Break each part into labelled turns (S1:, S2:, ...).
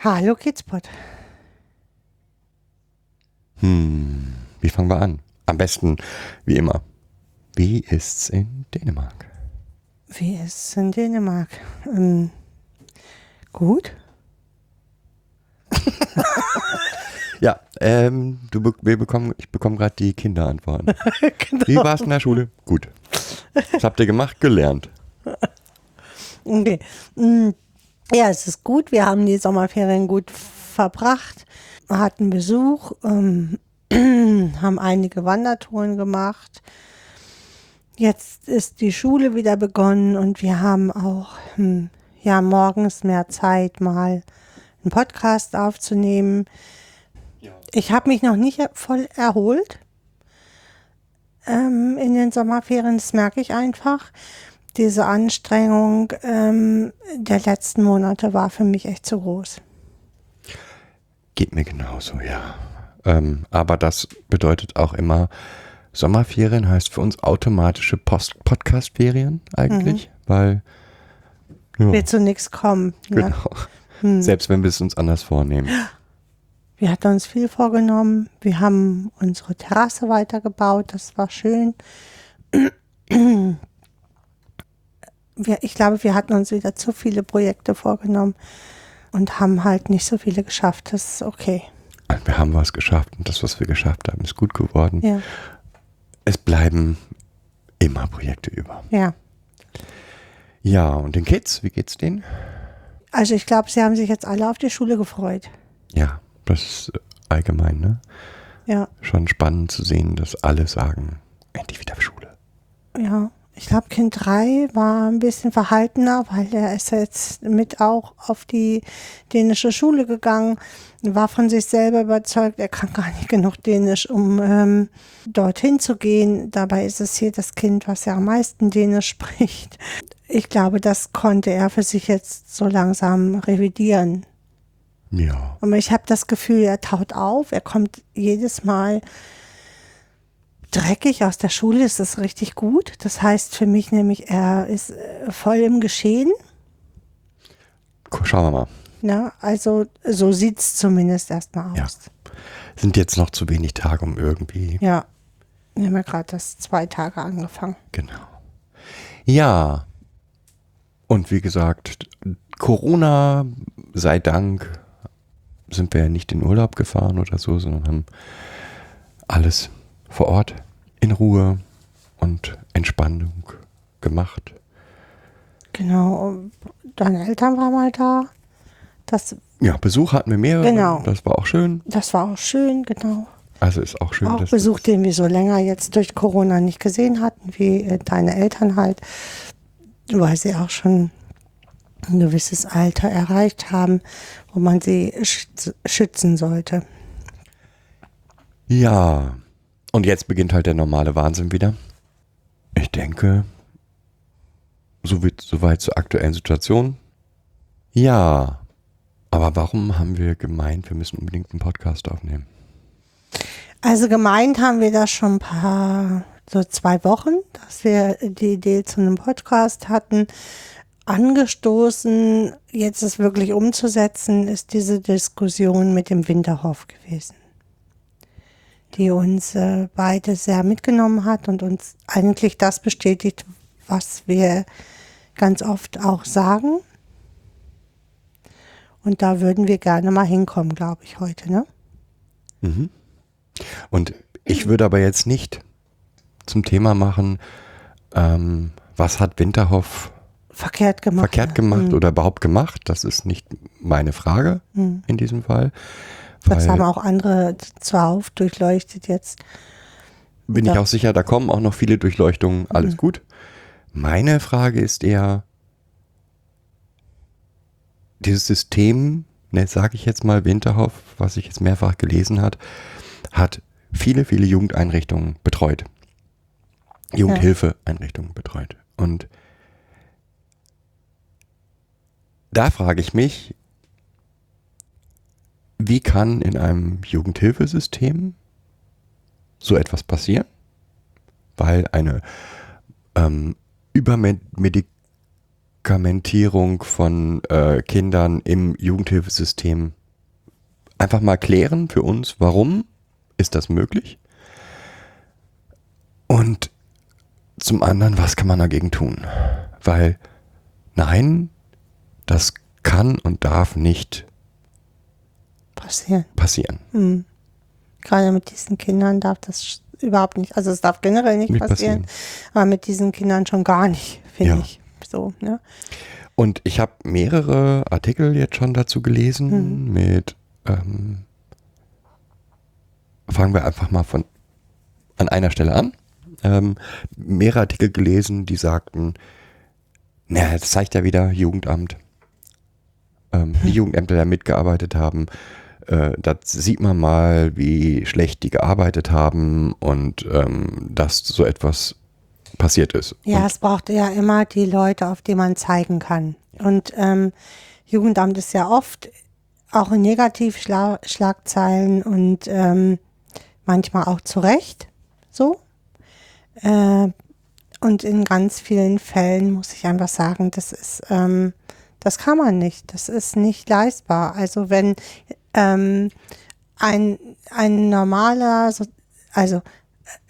S1: Hallo Kidspot.
S2: Hm, wie fangen wir an? Am besten, wie immer. Wie ist's in Dänemark?
S1: Wie ist es in Dänemark? Ähm, gut.
S2: Ja, ähm, du, wir bekommen, ich bekomme gerade die Kinderantworten. Wie
S1: genau.
S2: war's in der Schule? Gut. Was habt ihr gemacht? Gelernt.
S1: Okay. Mm, Ja, es ist gut. Wir haben die Sommerferien gut verbracht, hatten Besuch, ähm, haben einige Wandertouren gemacht. Jetzt ist die Schule wieder begonnen und wir haben auch hm, ja morgens mehr Zeit, mal einen Podcast aufzunehmen. Ich habe mich noch nicht voll erholt ähm, in den Sommerferien, das merke ich einfach. Diese Anstrengung ähm, der letzten Monate war für mich echt zu groß.
S2: Geht mir genauso, ja. Ähm, aber das bedeutet auch immer, Sommerferien heißt für uns automatische Podcast-Ferien eigentlich, weil ja,
S1: Wird zu nichts kommen. Ne?
S2: genau. Selbst wenn wir es uns anders vornehmen.
S1: Wir hatten uns viel vorgenommen. Wir haben unsere Terrasse weitergebaut. Das war schön. Wir, ich glaube, wir hatten uns wieder zu viele Projekte vorgenommen und haben halt nicht so viele geschafft. Das ist okay.
S2: Wir haben was geschafft und das, was wir geschafft haben, ist gut geworden.
S1: Ja,
S2: Es bleiben immer Projekte über.
S1: ja.
S2: Ja, und den Kids, wie geht's denen?
S1: Also ich glaube, sie haben sich jetzt alle auf die Schule gefreut.
S2: Ja, das ist äh, allgemein, ne?
S1: Ja,
S2: Schon spannend zu sehen, dass alle sagen, endlich wieder Schule.
S1: ja. Ich glaube, Kind 3 war ein bisschen verhaltener, weil er ist jetzt mit auch auf die dänische Schule gegangen, war von sich selber überzeugt, er kann gar nicht genug Dänisch, um ähm, dorthin zu gehen. Dabei ist es hier das Kind, was ja am meisten Dänisch spricht. Ich glaube, das konnte er für sich jetzt so langsam revidieren.
S2: Ja.
S1: Und ich habe das Gefühl, er taut auf, er kommt jedes Mal dreckig aus der Schule, ist das richtig gut. Das heißt für mich nämlich, er ist äh, voll im Geschehen.
S2: Schauen wir mal.
S1: Ne? Also so sieht es zumindest erstmal
S2: Ja.
S1: aus.
S2: Sind jetzt noch zu wenig Tage, um irgendwie.
S1: Ja. Wir haben ja gerade das zwei Tage angefangen.
S2: Genau. Ja. Und wie gesagt, Corona sei Dank sind wir ja nicht in Urlaub gefahren oder so, sondern haben alles vor Ort in Ruhe und Entspannung gemacht.
S1: Genau. Deine Eltern waren mal da. Das,
S2: Ja, Besuch hatten wir mehrere.
S1: Genau.
S2: Das war auch schön.
S1: das war auch schön, genau.
S2: Also ist auch schön,
S1: auch
S2: dass
S1: Besuch, den wir so länger jetzt durch Corona nicht gesehen hatten, wie äh, deine Eltern halt, weil sie auch schon ein gewisses Alter erreicht haben, wo man sie schütz- schützen sollte.
S2: Ja. Und jetzt beginnt halt der normale Wahnsinn wieder. Ich denke, so wird zur aktuellen Situation. Ja. Aber warum haben wir gemeint, wir müssen unbedingt einen Podcast aufnehmen?
S1: Also gemeint haben wir das schon ein paar, so zwei Wochen, dass wir die Idee zu einem Podcast hatten. Angestoßen, jetzt es wirklich umzusetzen, ist diese Diskussion mit dem Winterhof gewesen, die uns äh, beide sehr mitgenommen hat und uns eigentlich das bestätigt, was wir ganz oft auch sagen. Und da würden wir gerne mal hinkommen, glaube ich, heute, ne?
S2: Und ich würde aber jetzt nicht zum Thema machen, ähm, was hat Winterhoff
S1: Verkehrt gemacht.
S2: verkehrt gemacht oder überhaupt gemacht. Das ist nicht meine Frage in diesem Fall.
S1: Das haben auch andere zuhauf durchleuchtet jetzt.
S2: Bin ich
S1: Ja.
S2: auch sicher, da kommen auch noch viele Durchleuchtungen, alles gut. Meine Frage ist eher, dieses System ne, sage ich jetzt mal, Winterhoff, was ich jetzt mehrfach gelesen hat, hat viele, viele Jugendeinrichtungen betreut. Jugendhilfeeinrichtungen betreut. Und da frage ich mich, wie kann in einem Jugendhilfesystem so etwas passieren? Weil eine ähm, Übermedikamentierung von äh, Kindern im Jugendhilfesystem einfach mal klären für uns, warum ist das möglich? Und zum anderen, was kann man dagegen tun? Weil nein, das kann und darf nicht
S1: Passieren.
S2: passieren.
S1: Hm. Gerade mit diesen Kindern darf das überhaupt nicht, also es darf generell nicht,
S2: Nicht
S1: passieren,
S2: passieren.
S1: aber mit diesen Kindern schon gar nicht, finde
S2: Ja.
S1: ich. So, ne?
S2: Und ich habe mehrere Artikel jetzt schon dazu gelesen
S1: Mhm.
S2: mit, ähm, fangen wir einfach mal von an einer Stelle an. Ähm, mehrere Artikel gelesen, die sagten, naja, das zeigt ja wieder Jugendamt. Ähm, die Jugendämter, die da mitgearbeitet haben, äh, da sieht man mal, wie schlecht die gearbeitet haben und ähm, dass so etwas passiert ist.
S1: Ja,
S2: Und
S1: es braucht ja immer die Leute, auf die man zeigen kann. Und ähm, Jugendamt ist ja oft auch in Negativschlagzeilen und ähm, manchmal auch zu Recht so. Äh, und in ganz vielen Fällen muss ich einfach sagen, das ist, ähm, das kann man nicht. Das ist nicht leistbar. Also wenn ähm, ein, ein normaler, so, also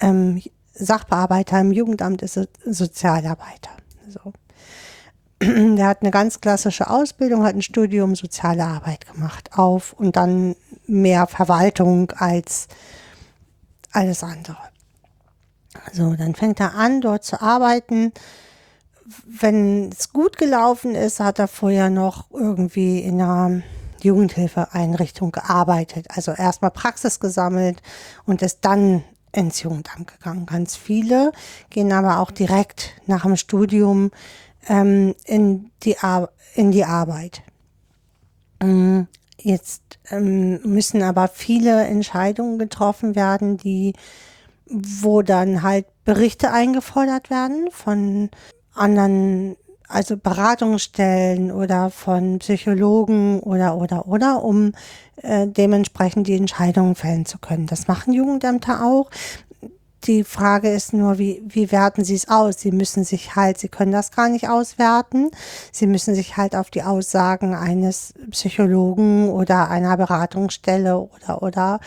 S1: ähm, Sachbearbeiter im Jugendamt ist so- Sozialarbeiter. So. Der hat eine ganz klassische Ausbildung, hat ein Studium Soziale Arbeit gemacht, auf und dann mehr Verwaltung als alles andere. So, dann fängt er an, dort zu arbeiten. Wenn es gut gelaufen ist, hat er vorher noch irgendwie in einer Jugendhilfeeinrichtung gearbeitet. Also erstmal Praxis gesammelt und ist dann ins Jugendamt gegangen. Ganz viele gehen aber auch direkt nach dem Studium ähm, in, die in die Arbeit. Mm, Jetzt ähm, müssen aber viele Entscheidungen getroffen werden, die wo dann halt Berichte eingefordert werden von anderen, also Beratungsstellen oder von Psychologen oder oder oder, um äh, dementsprechend die Entscheidungen fällen zu können. Das machen Jugendämter auch. Die Frage ist nur, wie, wie werten sie es aus? Sie müssen sich halt, sie können das gar nicht auswerten. Sie müssen sich halt auf die Aussagen eines Psychologen oder einer Beratungsstelle oder, oder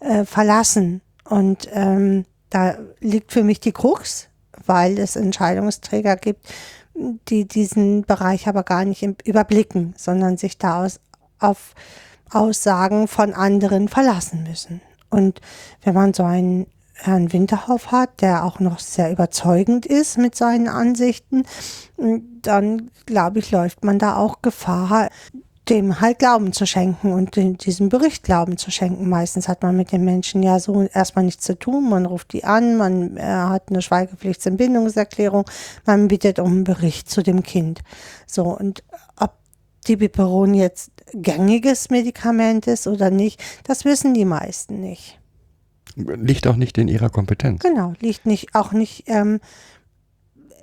S1: äh, verlassen. Und ähm, da liegt für mich die Krux, weil es Entscheidungsträger gibt, die diesen Bereich aber gar nicht überblicken, sondern sich da aus, auf Aussagen von anderen verlassen müssen. Und wenn man so einen Herrn Winterhoff hat, der auch noch sehr überzeugend ist mit seinen Ansichten, dann glaube ich, läuft man da auch Gefahr, dem halt Glauben zu schenken und diesem Bericht Glauben zu schenken. Meistens hat man mit den Menschen ja so erstmal nichts zu tun. Man ruft die an, man äh, hat eine Schweigepflichtsentbindungserklärung, man bittet um einen Bericht zu dem Kind. So, und ob die Biperon jetzt gängiges Medikament ist oder nicht, das wissen die meisten nicht.
S2: liegt auch nicht in ihrer Kompetenz.
S1: Genau, liegt nicht auch nicht ähm,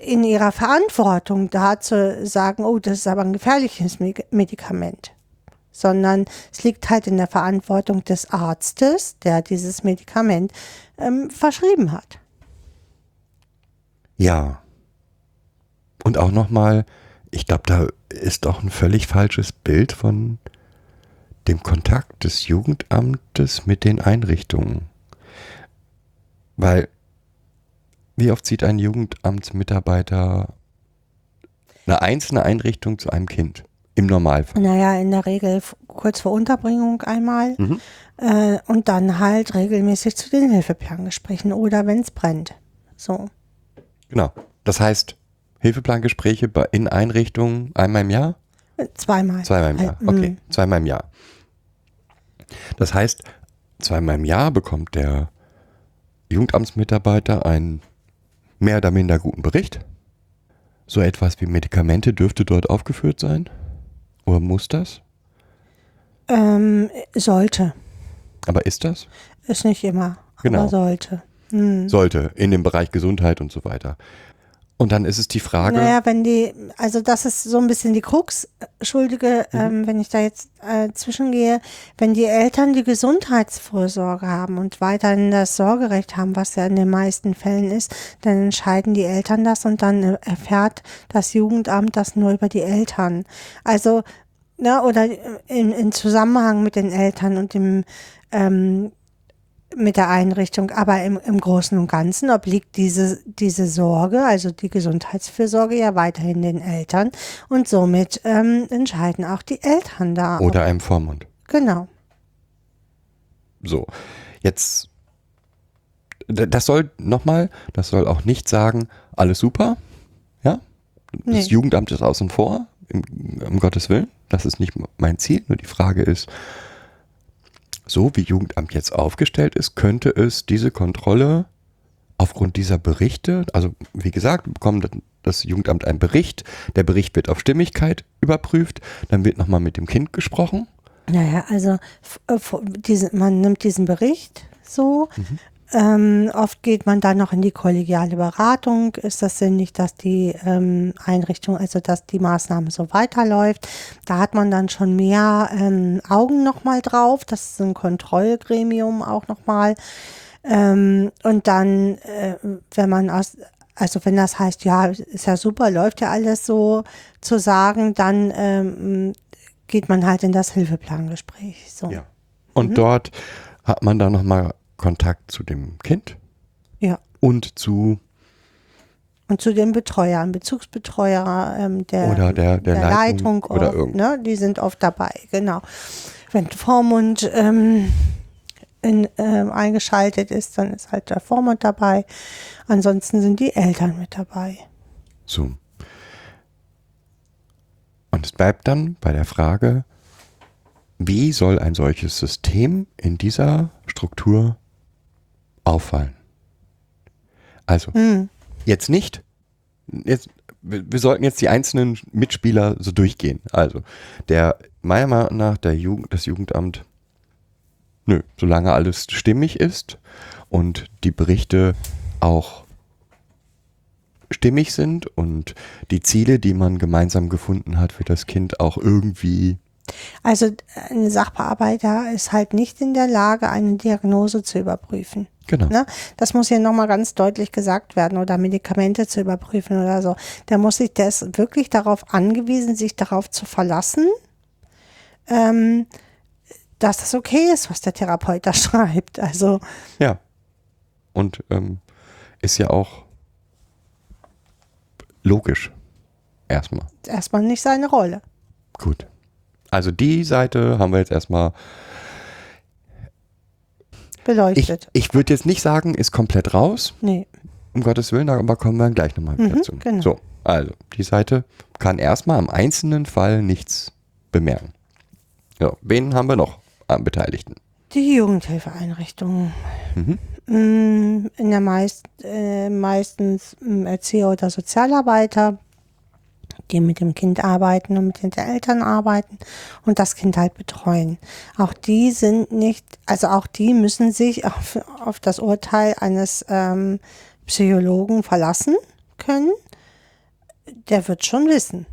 S1: in ihrer Verantwortung, da zu sagen, oh, das ist aber ein gefährliches Me- Medikament. Sondern es liegt halt in der Verantwortung des Arztes, der dieses Medikament ähm, verschrieben hat.
S2: Ja. Und auch nochmal, ich glaube, da ist auch ein völlig falsches Bild von dem Kontakt des Jugendamtes mit den Einrichtungen. Weil, wie oft sieht ein Jugendamtsmitarbeiter eine einzelne Einrichtung zu einem Kind? Im Normalfall.
S1: Naja, in der Regel kurz vor Unterbringung einmal
S2: Mhm.
S1: äh, und dann halt regelmäßig zu den Hilfeplangesprächen oder wenn es brennt. So.
S2: Genau. Das heißt, Hilfeplangespräche in Einrichtungen einmal im Jahr?
S1: Äh, Zweimal.
S2: Zweimal im Jahr.
S1: Halt,
S2: Okay,
S1: mm.
S2: zweimal im Jahr. Das heißt, zweimal im Jahr bekommt der Jugendamtsmitarbeiter einen mehr oder minder guten Bericht. So etwas wie Medikamente dürfte dort aufgeführt sein. Oder muss das?
S1: Ähm, sollte.
S2: Aber ist das?
S1: Ist nicht immer,
S2: Genau.
S1: aber sollte. Hm.
S2: Sollte in dem Bereich Gesundheit und so weiter. Und dann ist es die Frage,
S1: Naja, wenn die, also das ist so ein bisschen die Krux, Schuldige,
S2: Mhm.
S1: ähm, wenn ich da jetzt äh, zwischengehe, wenn die Eltern die Gesundheitsvorsorge haben und weiterhin das Sorgerecht haben, was ja in den meisten Fällen ist, dann entscheiden die Eltern das und dann äh, erfährt das Jugendamt das nur über die Eltern. Also, ne, oder in, in Zusammenhang mit den Eltern und dem ähm, mit der Einrichtung, aber im, im Großen und Ganzen obliegt diese, diese Sorge, also die Gesundheitsfürsorge ja weiterhin den Eltern und somit ähm, entscheiden auch die Eltern da.
S2: oder einem Vormund.
S1: Genau.
S2: So, jetzt, das soll nochmal, das soll auch nicht sagen, alles super, ja? Das
S1: Nee.
S2: Jugendamt ist außen vor, im, um Gottes Willen, das ist nicht mein Ziel, nur die Frage ist, so wie Jugendamt jetzt aufgestellt ist, könnte es diese Kontrolle aufgrund dieser Berichte, also wie gesagt, bekommt das Jugendamt einen Bericht, der Bericht wird auf Stimmigkeit überprüft, dann wird nochmal mit dem Kind gesprochen,
S1: Naja, also äh, f- diese, man nimmt diesen Bericht so.
S2: Mhm.
S1: Ähm, oft geht man dann noch in die kollegiale Beratung. Ist das sinnig, dass die ähm, Einrichtung, also dass die Maßnahme so weiterläuft? Da hat man dann schon mehr ähm, Augen nochmal drauf. Das ist ein Kontrollgremium auch nochmal. Ähm, und dann, äh, wenn man aus, also wenn das heißt, ja, ist ja super, läuft ja alles so zu sagen, dann ähm, geht man halt in das Hilfeplangespräch. So.
S2: Ja. Und dort hat man dann nochmal Kontakt zu dem Kind
S1: ja.
S2: und zu
S1: Und zu den Betreuern, Bezugsbetreuer ähm, der,
S2: Oder der- der Leitung
S1: Leitung,
S2: oder
S1: oft,
S2: irgend-
S1: ne, die sind oft dabei, genau. Wenn Vormund ähm, in, ähm, eingeschaltet ist, dann ist halt der Vormund dabei. Ansonsten sind die Eltern mit dabei.
S2: so. Und es bleibt dann bei der Frage, wie soll ein solches System in dieser Struktur auffallen? Also,
S1: Hm.
S2: jetzt nicht, jetzt, wir, wir sollten jetzt die einzelnen Mitspieler so durchgehen. Also, der, meiner Meinung nach, der Jugend, das Jugendamt, nö, solange alles stimmig ist und die Berichte auch stimmig sind und die Ziele, die man gemeinsam gefunden hat für das Kind, auch irgendwie
S1: Also ein Sachbearbeiter ist halt nicht in der Lage, eine Diagnose zu überprüfen.
S2: Genau.
S1: Ne? Das muss hier nochmal ganz deutlich gesagt werden oder Medikamente zu überprüfen oder so. Der muss sich, der ist wirklich darauf angewiesen, sich darauf zu verlassen, ähm, dass das okay ist, was der Therapeut da schreibt. Also
S2: Ja. Und ähm, ist ja auch logisch. Erstmal.
S1: erstmal nicht seine Rolle.
S2: Gut. Also die Seite haben wir jetzt erstmal. Ich,
S1: Beleuchtet.
S2: ich würde jetzt nicht sagen, ist komplett raus,
S1: nee.
S2: um Gottes Willen, aber kommen wir gleich nochmal wieder
S1: Mhm,
S2: zu.
S1: genau.
S2: So, also die Seite kann erstmal am einzelnen Fall nichts bemerken. Ja, wen haben wir noch am Beteiligten?
S1: Die Jugendhilfeeinrichtungen.
S2: Mhm.
S1: Mm, In der meist, äh, meistens mm, Erzieher oder Sozialarbeiter, die mit dem Kind arbeiten und mit den Eltern arbeiten und das Kind halt betreuen. Auch die sind nicht, also auch die müssen sich auf, auf das Urteil eines ähm, Psychologen verlassen können. Der wird schon wissen.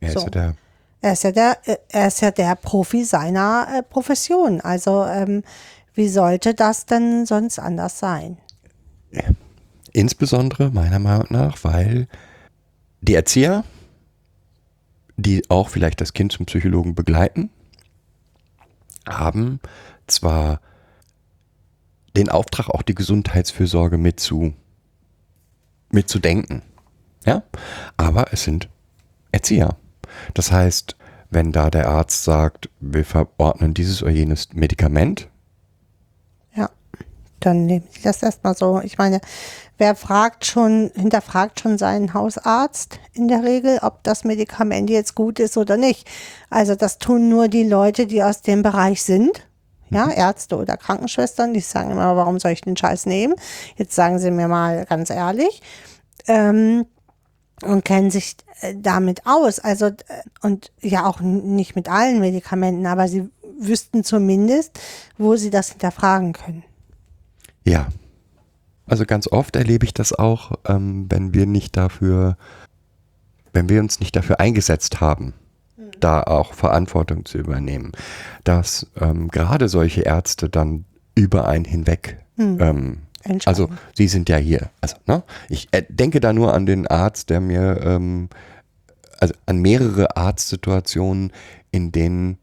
S2: Er
S1: So.
S2: ist ja der
S1: Er ist ja der, er ist ja der Profi seiner äh, Profession. Also ähm, wie sollte das denn sonst anders sein?
S2: Insbesondere meiner Meinung nach, weil die Erzieher, die auch vielleicht das Kind zum Psychologen begleiten, haben zwar den Auftrag, auch die Gesundheitsfürsorge mitzu, mitzudenken. Ja, aber es sind Erzieher. Das heißt, wenn da der Arzt sagt, wir verordnen dieses oder jenes Medikament,
S1: dann nehmen Sie das erstmal so. Ich meine, wer fragt schon, hinterfragt schon seinen Hausarzt in der Regel, ob das Medikament jetzt gut ist oder nicht. Also das tun nur die Leute, die aus dem Bereich sind. Ja, Ärzte oder Krankenschwestern, die sagen immer, warum soll ich den Scheiß nehmen? Jetzt sagen Sie mir mal ganz ehrlich. Ähm, und kennen sich äh, damit aus. Also, äh, und ja auch nicht mit allen Medikamenten, aber sie wüssten zumindest, wo sie das hinterfragen können.
S2: Ja. Also ganz oft erlebe ich das auch, ähm, wenn wir nicht dafür, wenn wir uns nicht dafür eingesetzt haben, da auch Verantwortung zu übernehmen, dass ähm, gerade solche Ärzte dann über einen hinweg ähm,
S1: Entscheiden.
S2: also Sie sind ja hier. Also, ne? Ich äh, denke da nur an den Arzt, der mir, ähm, also an mehrere Arztsituationen, in denen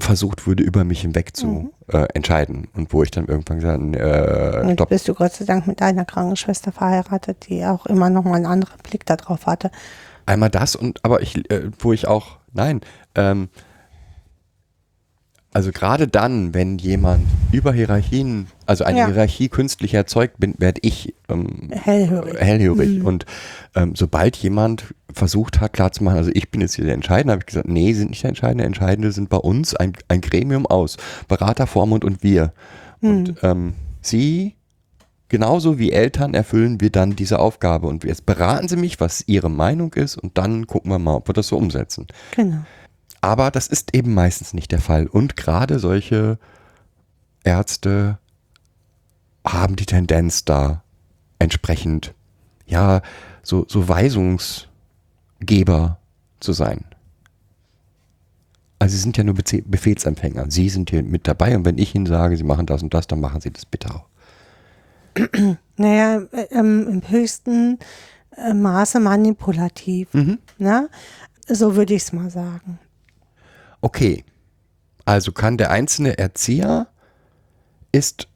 S2: versucht wurde, über mich hinweg zu äh, entscheiden. Und wo ich dann irgendwann gesagt habe, äh, stopp.
S1: bist du Gott sei Dank mit deiner Krankenschwester verheiratet, die auch immer noch mal einen anderen Blick darauf hatte.
S2: Einmal das und aber ich, äh, wo ich auch, nein, ähm, also gerade dann, wenn jemand über Hierarchien, also eine
S1: Ja.
S2: Hierarchie künstlich erzeugt bin, werde ich ähm,
S1: Hellhörig.
S2: hellhörig. Und ähm, sobald jemand versucht hat, klarzumachen, also ich bin jetzt hier der Entscheidende, habe ich gesagt, nee, sind nicht der Entscheidende. Entscheidende sind bei uns ein, ein Gremium aus Berater, Vormund und wir. Und ähm, sie, genauso wie Eltern, erfüllen wir dann diese Aufgabe. Und jetzt beraten sie mich, was ihre Meinung ist, und dann gucken wir mal, ob wir das so umsetzen.
S1: Genau.
S2: Aber das ist eben meistens nicht der Fall. Und gerade solche Ärzte haben die Tendenz da entsprechend, ja, so, so Weisungsgeber zu sein. Also sie sind ja nur Befehlsempfänger. Sie sind hier mit dabei und wenn ich ihnen sage, sie machen das und das, dann machen sie das bitte auch.
S1: Naja, äh, ähm, im höchsten äh, Maße manipulativ. Ne? So würde ich es mal sagen.
S2: Okay. Also kann der einzelne Erzieher ist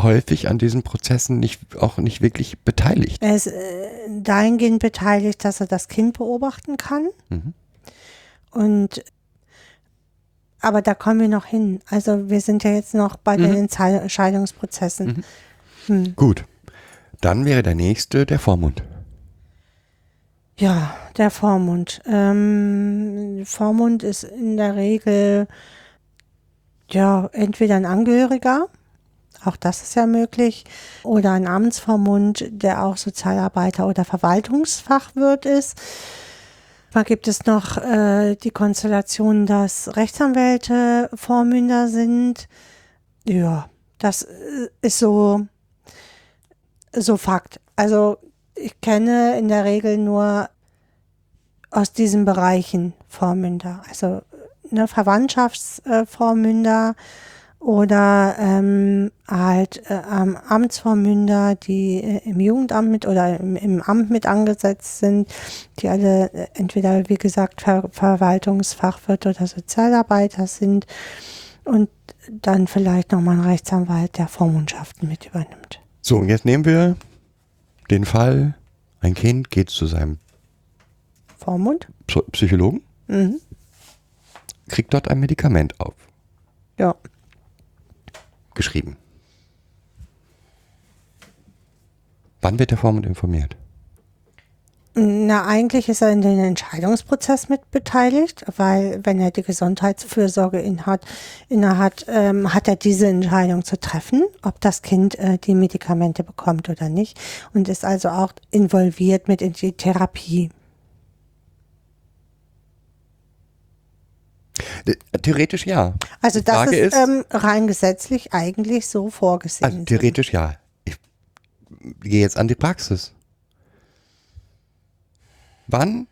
S2: häufig an diesen Prozessen nicht, auch nicht wirklich beteiligt.
S1: Er ist äh, dahingehend beteiligt, dass er das Kind beobachten kann. Und aber da kommen wir noch hin. Also wir sind ja jetzt noch bei den Entschei- Entscheidungsprozessen.
S2: Gut. Dann wäre der nächste der Vormund.
S1: Ja, der Vormund. Ähm, Vormund ist in der Regel ja entweder ein Angehöriger, auch das ist ja möglich, oder ein Amtsvormund, der auch Sozialarbeiter oder Verwaltungsfachwirt ist. Da gibt es noch äh, die Konstellation, dass Rechtsanwälte Vormünder sind. Ja, das äh, ist so, so Fakt. Also ich kenne in der Regel nur aus diesen Bereichen Vormünder. Also ne, Verwandtschaftsvormünder oder ähm, halt äh, Amtsvormünder, die äh, im Jugendamt mit oder im, im Amt mit angesetzt sind, die alle äh, entweder, wie gesagt, Ver Verwaltungsfachwirte oder Sozialarbeiter sind und dann vielleicht nochmal ein Rechtsanwalt, der Vormundschaften mit übernimmt.
S2: So, und jetzt nehmen wir den Fall, ein Kind geht zu seinem
S1: Vormund?
S2: Psy- Psychologen,
S1: Mhm.
S2: kriegt dort ein Medikament
S1: Ja.
S2: aufgeschrieben. Wann wird der Vormund informiert?
S1: Na, eigentlich ist er in den Entscheidungsprozess mit beteiligt, weil wenn er die Gesundheitsfürsorge inhat, innehat, ähm, hat er diese Entscheidung zu treffen, ob das Kind äh, die Medikamente bekommt oder nicht und ist also auch involviert mit in die Therapie.
S2: Äh, Theoretisch ja.
S1: Also
S2: Die
S1: das
S2: Frage
S1: ist, ähm, rein gesetzlich eigentlich so vorgesehen.
S2: Also theoretisch ja. Ich gehe jetzt an die Praxis. Wann?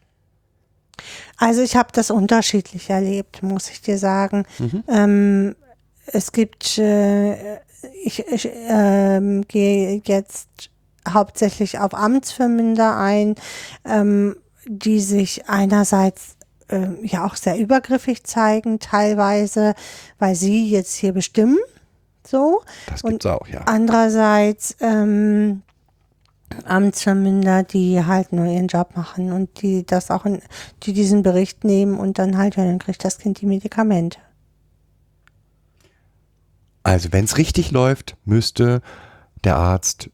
S1: Also ich habe das unterschiedlich erlebt, muss ich dir sagen. Ähm, es gibt, äh, ich, ich ähm, gehe jetzt hauptsächlich auf Amtsvermünder ein, ähm, die sich einerseits ähm, ja auch sehr übergriffig zeigen, teilweise, weil sie jetzt hier bestimmen. So.
S2: Das
S1: Und
S2: gibt's auch, ja.
S1: Andererseits ähm, Amtsvermünder, die halt nur ihren Job machen und die das auch in, die diesen Bericht nehmen und dann halt, ja, dann kriegt das Kind die Medikamente.
S2: Also wenn es richtig läuft, müsste der Arzt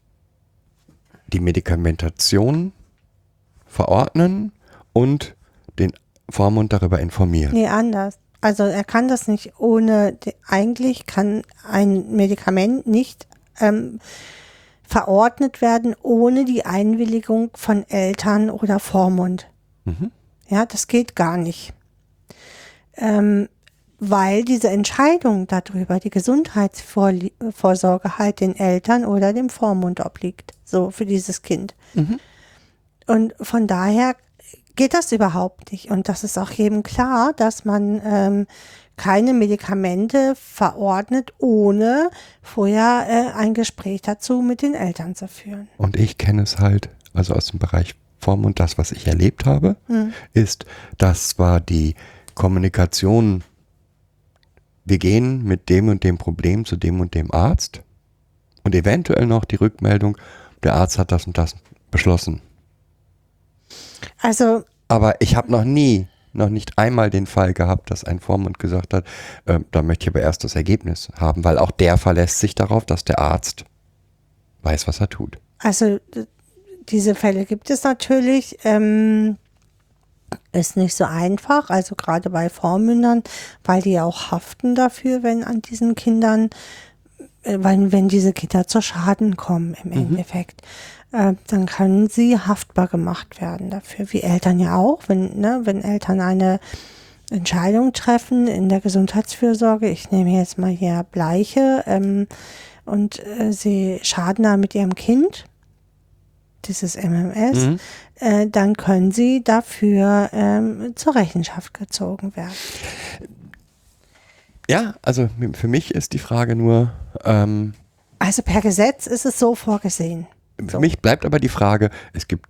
S2: die Medikamentation verordnen und den Vormund darüber informieren.
S1: Nee, anders. Also er kann das nicht ohne, eigentlich kann ein Medikament nicht ähm, verordnet werden ohne die Einwilligung von Eltern oder Vormund. Ja, das geht gar nicht. Ähm, weil diese Entscheidung darüber, die Gesundheitsvorsorge halt den Eltern oder dem Vormund obliegt, so für dieses Kind. Und von daher geht das überhaupt nicht. Und das ist auch jedem klar, dass man ähm, keine Medikamente verordnet, ohne vorher äh, ein Gespräch dazu mit den Eltern zu führen.
S2: Und ich kenne es halt, also aus dem Bereich Form und das, was ich erlebt habe, ist, dass zwar die Kommunikation, wir gehen mit dem und dem Problem zu dem und dem Arzt und eventuell noch die Rückmeldung, der Arzt hat das und das beschlossen.
S1: Also
S2: Aber ich habe noch nie, noch nicht einmal den Fall gehabt, dass ein Vormund gesagt hat, äh, da möchte ich aber erst das Ergebnis haben, weil auch der verlässt sich darauf, dass der Arzt weiß, was er tut.
S1: Also diese Fälle gibt es natürlich. Ähm, ist nicht so einfach, also gerade bei Vormündern, weil die auch haften dafür, wenn an diesen Kindern, äh, wenn, wenn diese Kinder zu Schaden kommen im Endeffekt. Äh, dann können sie haftbar gemacht werden dafür, wie Eltern ja auch, wenn, ne, wenn Eltern eine Entscheidung treffen in der Gesundheitsfürsorge, ich nehme jetzt mal hier Bleiche, ähm, und äh, sie schaden da mit ihrem Kind, dieses MMS,
S2: Mhm.
S1: äh, dann können sie dafür ähm, zur Rechenschaft gezogen werden.
S2: Ja, also für mich ist die Frage nur, ähm,
S1: Also per Gesetz ist es so vorgesehen.
S2: Für mich bleibt aber die Frage, es gibt,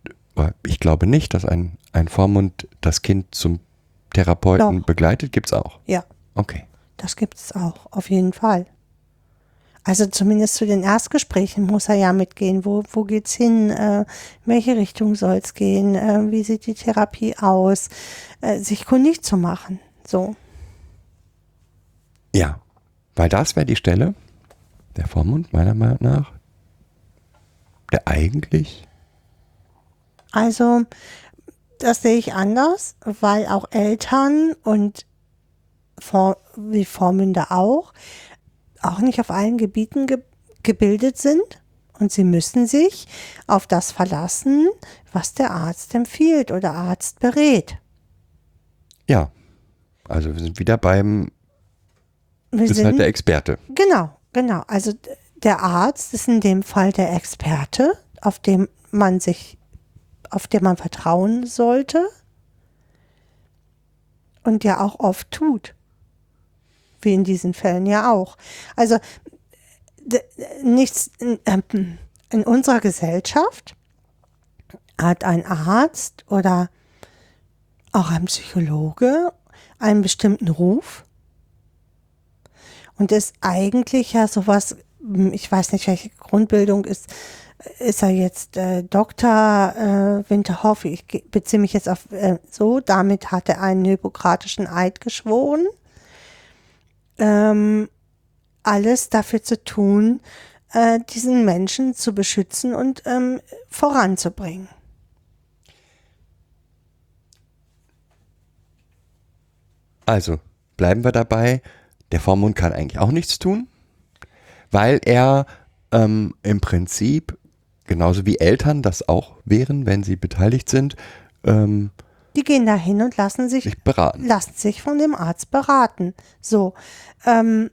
S2: ich glaube nicht, dass ein, ein Vormund das Kind zum Therapeuten
S1: Doch.
S2: begleitet, gibt es auch.
S1: Ja,
S2: Okay.
S1: das gibt es auch, auf jeden Fall. Also zumindest zu den Erstgesprächen muss er ja mitgehen. Wo, wo geht's hin? Äh, welche Richtung soll es gehen? Äh, wie sieht die Therapie aus? Äh, sich kundig zu machen. So.
S2: Ja, weil das wäre die Stelle, der Vormund meiner Meinung nach, der eigentlich,
S1: Also, das sehe ich anders, weil auch Eltern und wie Vormünder auch, auch nicht auf allen Gebieten ge gebildet sind. Und sie müssen sich auf das verlassen, was der Arzt empfiehlt oder Arzt berät.
S2: ja, also wir sind wieder beim,
S1: Wir
S2: ist halt der Experte.
S1: Genau, genau. Also der Arzt ist in dem Fall der Experte, auf dem man sich, auf dem man vertrauen sollte und ja auch oft tut. Wie in diesen Fällen ja auch. Also nichts in, in unserer Gesellschaft hat ein Arzt oder auch ein Psychologe einen bestimmten Ruf und ist eigentlich ja sowas, ich weiß nicht, welche Grundbildung ist, ist er jetzt äh, Dr. Äh, Winterhoff, ich beziehe mich jetzt auf äh, so, damit hat er einen hippokratischen Eid geschworen, ähm, alles dafür zu tun, äh, diesen Menschen zu beschützen und ähm, voranzubringen.
S2: Also bleiben wir dabei, der Vormund kann eigentlich auch nichts tun, weil er ähm, im Prinzip, genauso wie Eltern das auch wären, wenn sie beteiligt sind, ähm,
S1: Die gehen da hin und lassen sich
S2: sich beraten.
S1: lasst sich von dem Arzt beraten. So. Ähm,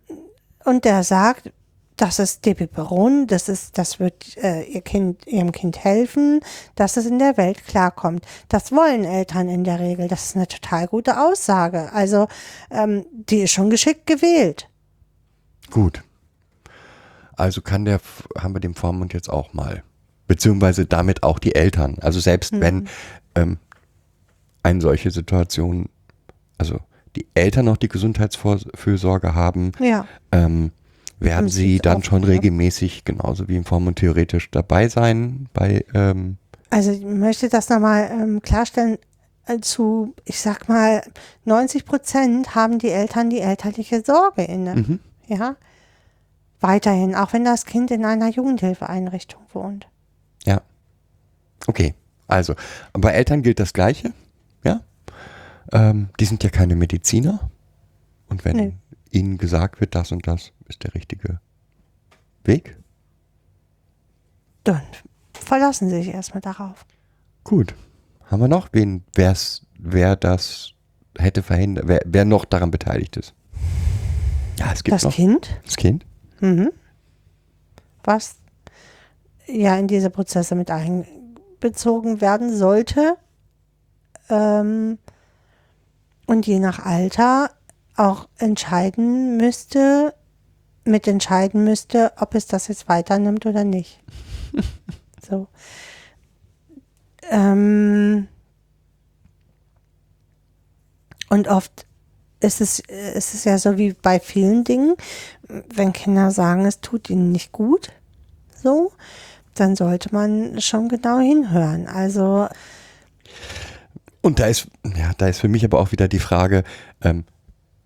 S1: und der sagt, das ist Debiperon, das ist, das wird äh, ihr kind, ihrem Kind helfen, dass es in der Welt klarkommt. Das wollen Eltern in der Regel. Das ist eine total gute Aussage. Also, ähm, die ist schon geschickt gewählt.
S2: Gut. Also kann der, haben wir dem Vormund jetzt auch mal. Beziehungsweise damit auch die Eltern. Also selbst wenn ähm, eine solche Situation, also die Eltern noch die Gesundheitsfürsorge haben,
S1: Ja.
S2: ähm, werden sie dann schon
S1: ja.
S2: regelmäßig, genauso wie im Vormund theoretisch, dabei sein bei, ähm,
S1: Also ich möchte das nochmal ähm, klarstellen. Zu, ich sag mal, 90 Prozent haben die Eltern die elterliche Sorge inne.
S2: Mhm.
S1: Ja. Weiterhin, auch wenn das Kind in einer Jugendhilfeeinrichtung wohnt.
S2: ja. Okay, also, bei Eltern gilt das Gleiche, ja. Ähm, die sind ja keine Mediziner. Und wenn
S1: Nee.
S2: ihnen gesagt wird, das und das ist der richtige Weg,
S1: dann verlassen sie sich erstmal darauf.
S2: Gut. Haben wir noch wen, wer's, wer das hätte verhindert, wer, wer noch daran beteiligt ist? Ja, es gibt
S1: Das
S2: noch
S1: Kind,
S2: das Kind.
S1: Mhm. was ja in diese Prozesse mit einbezogen werden sollte ähm, und je nach Alter auch entscheiden müsste, mitentscheiden müsste, ob es das jetzt weiternimmt oder nicht. so. Ähm, und oft ist es, äh, ist es ja so wie bei vielen Dingen, wenn Kinder sagen, es tut ihnen nicht gut, so, dann sollte man schon genau hinhören. Also,
S2: Und da ist, ja, da ist für mich aber auch wieder die Frage, ähm,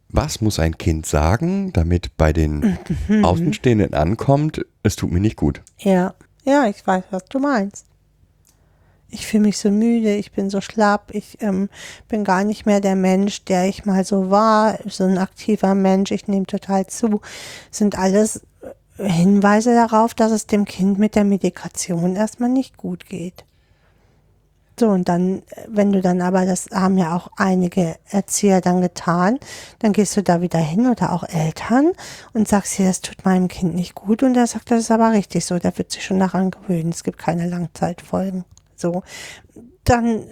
S2: was muss ein Kind sagen, damit bei den Außenstehenden ankommt, es tut mir nicht gut.
S1: ja, ja, ich weiß, was du meinst. Ich fühle mich so müde, ich bin so schlapp, ich ähm, bin gar nicht mehr der Mensch, der ich mal so war, so ein aktiver Mensch, ich nehme total zu. Sind alles äh, Hinweise darauf, dass es dem Kind mit der Medikation erstmal nicht gut geht. So, und dann, wenn du dann aber, das haben ja auch einige Erzieher dann getan, dann gehst du da wieder hin oder auch Eltern und sagst hier, das tut meinem Kind nicht gut und der sagt, das ist aber richtig so, der wird sich schon daran gewöhnen, es gibt keine Langzeitfolgen. So, dann,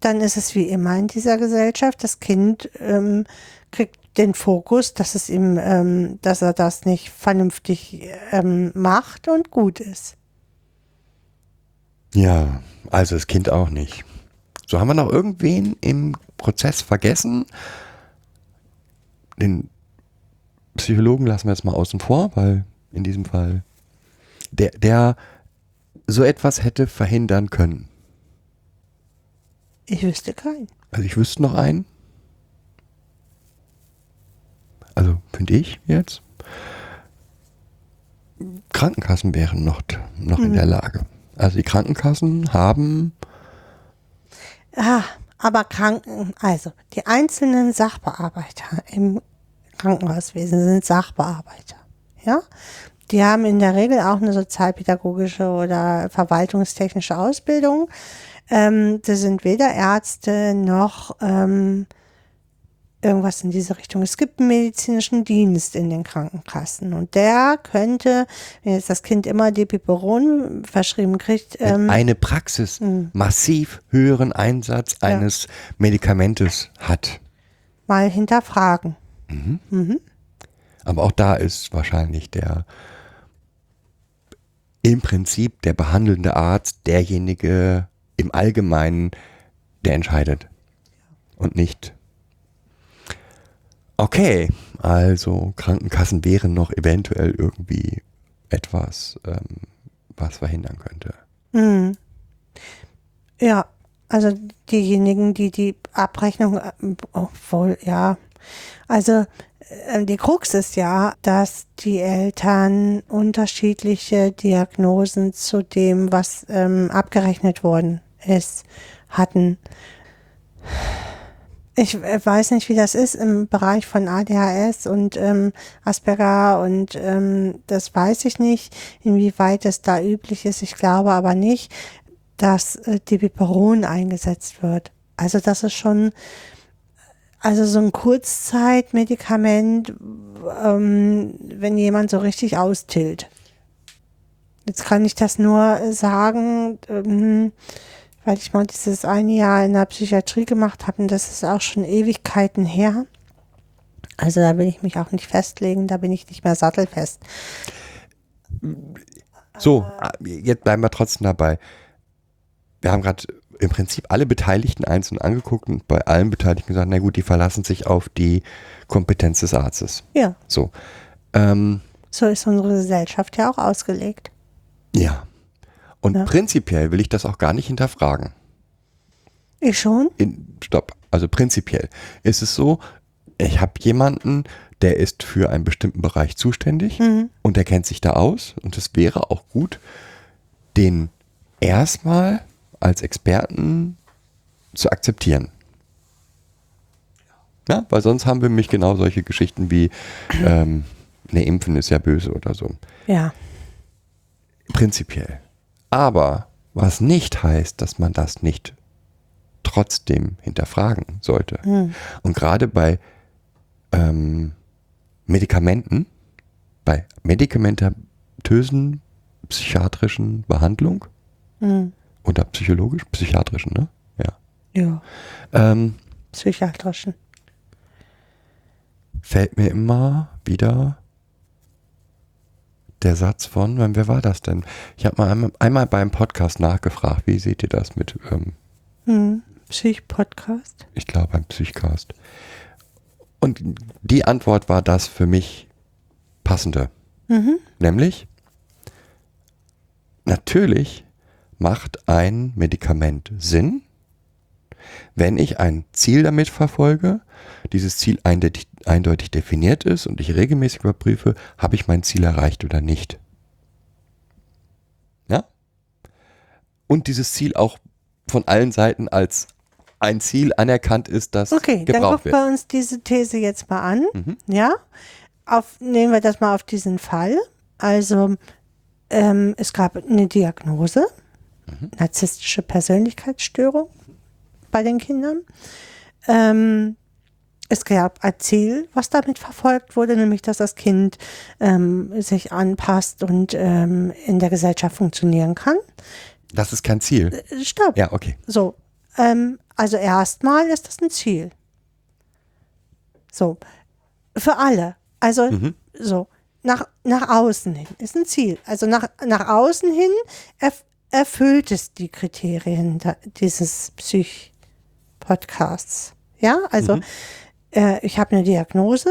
S1: dann ist es wie immer in dieser Gesellschaft, das Kind ähm, kriegt den Fokus, dass es ihm, ähm, dass er das nicht vernünftig ähm, macht und gut ist.
S2: Ja, also das Kind auch nicht. So haben wir noch irgendwen im Prozess vergessen. Den Psychologen lassen wir jetzt mal außen vor, weil in diesem Fall der, der so etwas hätte verhindern können.
S1: Ich wüsste keinen.
S2: Also ich wüsste noch einen. Also finde ich jetzt. Krankenkassen wären noch, noch in der Lage. Also die Krankenkassen haben
S1: Ah, aber Kranken, also die einzelnen Sachbearbeiter im Krankenhauswesen sind Sachbearbeiter. Ja, die haben in der Regel auch eine sozialpädagogische oder verwaltungstechnische Ausbildung. Ähm, das sind weder Ärzte noch ähm, irgendwas in diese Richtung. Es gibt einen medizinischen Dienst in den Krankenkassen und der könnte, wenn jetzt das Kind immer Depiperon verschrieben kriegt, ähm,
S2: eine Praxis massiv höheren Einsatz eines Medikamentes hat.
S1: mal hinterfragen.
S2: Aber auch da ist wahrscheinlich der im Prinzip der behandelnde Arzt derjenige im Allgemeinen, der entscheidet. Und nicht. Okay, also Krankenkassen wären noch eventuell irgendwie etwas, ähm, was verhindern könnte.
S1: Mhm. Ja, also diejenigen, die die Abrechnung, äh, obwohl, ja, also die Krux ist ja, dass die Eltern unterschiedliche Diagnosen zu dem, was ähm, abgerechnet worden ist, hatten. Ich äh, weiß nicht, wie das ist im Bereich von ADHS und ähm, Asperger und ähm, das weiß ich nicht, inwieweit es da üblich ist. Ich glaube aber nicht, dass äh, Dibiperon eingesetzt wird. Also das ist schon, also so ein Kurzzeitmedikament, ähm, wenn jemand so richtig austillt. Jetzt kann ich das nur sagen, ähm, weil ich mal dieses eine Jahr in der Psychiatrie gemacht habe und das ist auch schon Ewigkeiten her. Also da will ich mich auch nicht festlegen, da bin ich nicht mehr sattelfest.
S2: So, jetzt bleiben wir trotzdem dabei. Wir haben gerade im Prinzip alle Beteiligten einzeln angeguckt und bei allen Beteiligten gesagt, na gut, die verlassen sich auf die Kompetenz des Arztes.
S1: Ja,
S2: So. Ähm,
S1: so ist unsere Gesellschaft ja auch ausgelegt.
S2: ja. Und
S1: Ja.
S2: prinzipiell will ich das auch gar nicht hinterfragen.
S1: Ich schon?
S2: In, stopp. Also prinzipiell ist es so, ich habe jemanden, der ist für einen bestimmten Bereich zuständig
S1: Mhm.
S2: und der kennt sich da aus und es wäre auch gut, den erstmal als Experten zu akzeptieren. Ja, weil sonst haben wir nämlich genau solche Geschichten wie, ähm, ne, Impfen ist ja böse oder so.
S1: Ja.
S2: Prinzipiell. Aber was nicht heißt, dass man das nicht trotzdem hinterfragen sollte. Und gerade bei ähm, Medikamenten, bei medikamentösen psychiatrischen Behandlung oder psychologisch, psychiatrischen, ne? Ja.
S1: Ja,
S2: Ähm,
S1: psychiatrischen.
S2: fällt mir immer wieder der Satz von, wer war das denn? Ich habe mal einmal, einmal beim Podcast nachgefragt, wie seht ihr das mit, ähm,
S1: Hm. Psych-Podcast.
S2: ich glaube, beim Psychcast. Und die Antwort war das für mich passende. Nämlich, natürlich macht ein Medikament Sinn, wenn ich ein Ziel damit verfolge, dieses Ziel eindeutig, eindeutig definiert ist und ich regelmäßig überprüfe, habe ich mein Ziel erreicht oder nicht. Ja? Und dieses Ziel auch von allen Seiten als ein Ziel anerkannt ist, das
S1: Okay, dann
S2: gebraucht
S1: gucken
S2: wird.
S1: wir uns diese These jetzt mal an.
S2: Mhm.
S1: Ja, auf, nehmen wir das mal auf diesen Fall. Also ähm, es gab eine Diagnose,
S2: Mhm.
S1: narzisstische Persönlichkeitsstörung bei den Kindern. Ähm, es gab ein Ziel, was damit verfolgt wurde, nämlich dass das Kind ähm, sich anpasst und ähm, in der Gesellschaft funktionieren kann.
S2: Das ist kein Ziel.
S1: Äh, Stopp.
S2: Ja, okay.
S1: So, ähm, also erstmal ist das ein Ziel. So, für alle. Also so, nach, nach außen hin ist ein Ziel. Also nach, nach außen hin erfüllt es die Kriterien dieses Psych-Podcasts. Ja, also äh, ich habe eine Diagnose,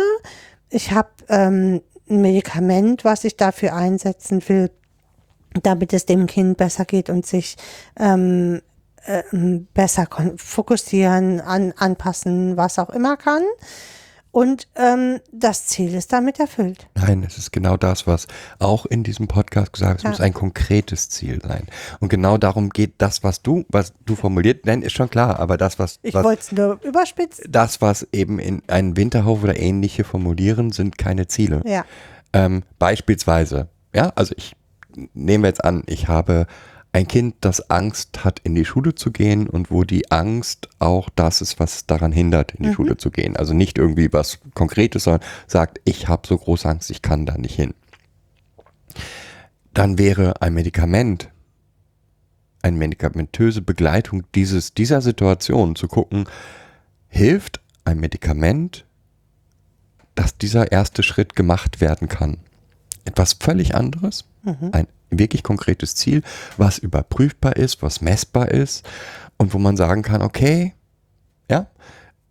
S1: ich habe ähm, ein Medikament, was ich dafür einsetzen will, damit es dem Kind besser geht und sich ähm, ähm, besser fokussieren, an, anpassen, was auch immer kann. Und ähm, das Ziel ist damit erfüllt.
S2: Nein, es ist genau das, was auch in diesem Podcast gesagt ist. Es
S1: Ja.
S2: muss ein konkretes Ziel sein. Und genau darum geht das, was du, was du formuliert, nein, ist schon klar, aber das, was,
S1: Ich wollte es nur überspitzen.
S2: das, was eben in einen Winterhof oder ähnliche formulieren, sind keine Ziele.
S1: Ja.
S2: Ähm, beispielsweise, ja, also ich nehme jetzt an, ich habe ein Kind, das Angst hat, in die Schule zu gehen und wo die Angst auch das ist, was daran hindert, in die Schule zu gehen. Also nicht irgendwie was Konkretes, sondern sagt, ich habe so große Angst, ich kann da nicht hin. Dann wäre ein Medikament, eine medikamentöse Begleitung dieses, dieser Situation zu gucken, hilft ein Medikament, dass dieser erste Schritt gemacht werden kann. Etwas völlig anderes, ein wirklich konkretes Ziel, was überprüfbar ist, was messbar ist und wo man sagen kann, okay, ja,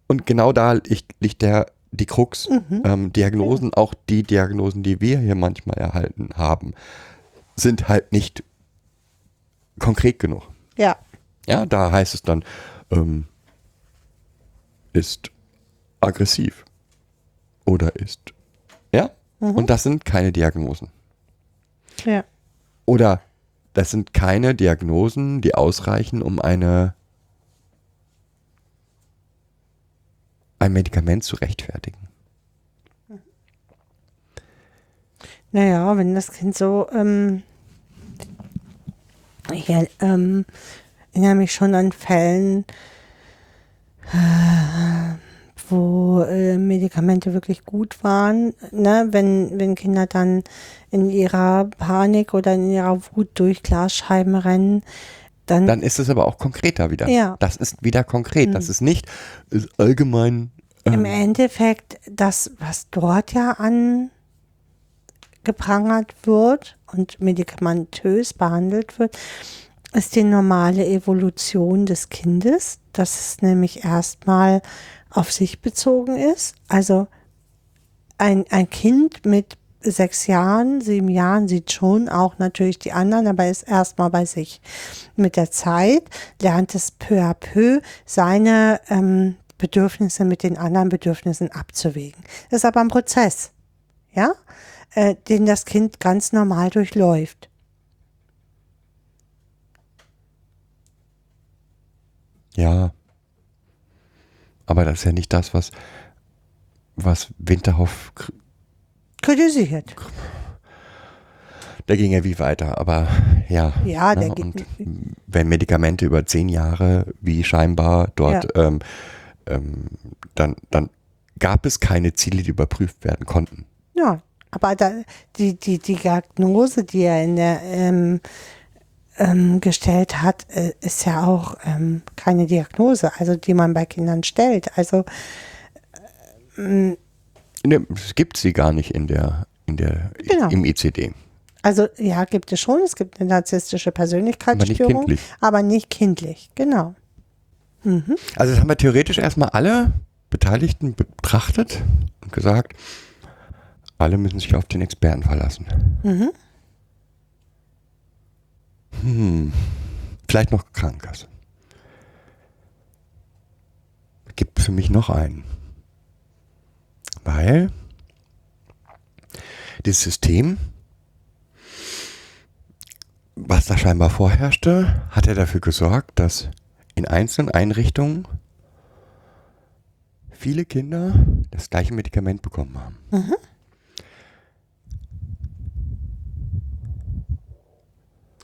S2: und genau da liegt, der, die Krux, ähm, Diagnosen, auch die Diagnosen, die wir hier manchmal erhalten haben, sind halt nicht konkret genug.
S1: Ja.
S2: Ja, da heißt es dann, ähm, ist aggressiv oder ist, ja, und das sind keine Diagnosen.
S1: Ja.
S2: Oder das sind keine Diagnosen, die ausreichen, um eine ein Medikament zu rechtfertigen.
S1: Naja, wenn das Kind so, ähm, ich ähm, erinnere mich schon an Fällen, äh, wo äh, Medikamente wirklich gut waren, ne? wenn, wenn Kinder dann in ihrer Panik oder in ihrer Wut durch Glasscheiben rennen, dann,
S2: Dann ist es aber auch konkreter wieder.
S1: Ja.
S2: Das ist wieder konkret. Das ist nicht ist allgemein.
S1: im
S2: Ähm,
S1: Endeffekt das, was dort ja angeprangert wird und medikamentös behandelt wird, ist die normale Evolution des Kindes, dass es nämlich erstmal auf sich bezogen ist. Also ein, ein Kind mit sechs Jahren, sieben Jahren sieht schon auch natürlich die anderen, aber ist erstmal bei sich. Mit der Zeit lernt es peu à peu seine ähm, Bedürfnisse mit den anderen Bedürfnissen abzuwägen. Das ist aber ein Prozess, ja, äh, den das Kind ganz normal durchläuft.
S2: ja. Aber das ist ja nicht das, was, was Winterhoff. Kr-
S1: Kritisiert.
S2: der ging ja wie weiter, aber ja.
S1: Ja, der
S2: ne,
S1: geht-
S2: und wenn Medikamente über zehn Jahre, wie scheinbar dort, ähm, ähm, dann, dann gab es keine Ziele, die überprüft werden konnten.
S1: Ja, aber da, die, die, die Diagnose, die er in der, ähm, ähm, gestellt hat, äh, ist ja auch ähm, keine Diagnose, also die man bei Kindern stellt. Also
S2: Ne, Es gibt sie gar nicht in der, in der,
S1: Genau.
S2: im ICD.
S1: Also ja, gibt es schon. Es gibt eine narzisstische Persönlichkeitsstörung,
S2: kindlich.
S1: aber nicht kindlich. Genau.
S2: Also das haben wir theoretisch erstmal alle Beteiligten betrachtet und gesagt, alle müssen sich auf den Experten verlassen. Hm, vielleicht noch Krankenkasse. Gibt für mich noch einen. Weil dieses System, was da scheinbar vorherrschte, hat ja dafür gesorgt, dass in einzelnen Einrichtungen viele Kinder das gleiche Medikament bekommen haben.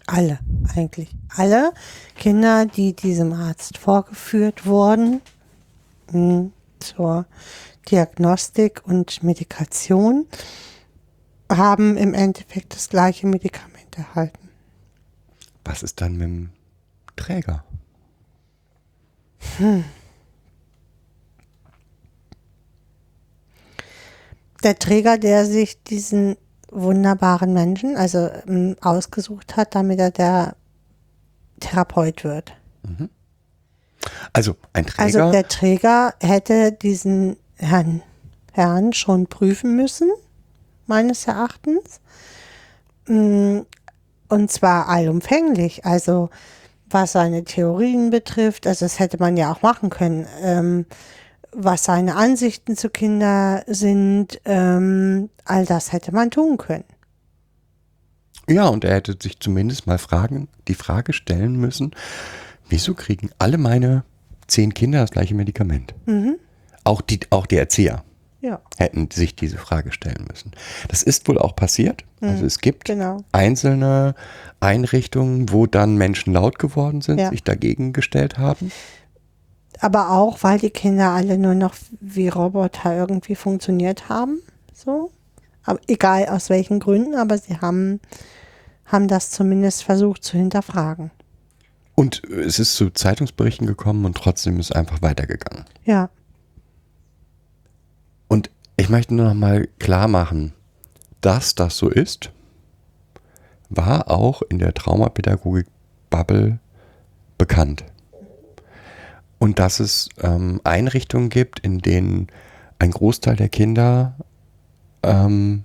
S1: Alle, eigentlich. Alle Kinder, die diesem Arzt vorgeführt wurden mh, zur Diagnostik und Medikation, haben im Endeffekt das gleiche Medikament erhalten.
S2: Was ist dann mit dem Träger?
S1: Der Träger, der sich diesen wunderbaren Menschen, also ähm, ausgesucht hat, damit er der Therapeut wird.
S2: Also ein Träger,
S1: Also der Träger hätte diesen Herrn, Herrn schon prüfen müssen, meines Erachtens. Mm, Und zwar allumfänglich. Also was seine Theorien betrifft, also das hätte man ja auch machen können. Ähm, was seine Ansichten zu Kindern sind, ähm, all das hätte man tun können.
S2: ja, und er hätte sich zumindest mal fragen, die Frage stellen müssen, wieso kriegen alle meine zehn Kinder das gleiche Medikament? Auch, die, auch die Erzieher
S1: Ja,
S2: hätten sich diese Frage stellen müssen. Das ist wohl auch passiert. Also es gibt
S1: genau.
S2: einzelne Einrichtungen, wo dann Menschen laut geworden sind,
S1: Ja.
S2: sich dagegen gestellt haben.
S1: Aber auch, weil die Kinder alle nur noch wie Roboter irgendwie funktioniert haben. So. Aber egal aus welchen Gründen, aber sie haben, haben das zumindest versucht zu hinterfragen.
S2: Und es ist zu Zeitungsberichten gekommen und trotzdem ist einfach weitergegangen.
S1: Ja.
S2: Ich möchte nur noch mal klar machen, dass das so ist, war auch in der Traumapädagogik-Bubble bekannt. Und dass es ähm, Einrichtungen gibt, in denen ein Großteil der Kinder ähm,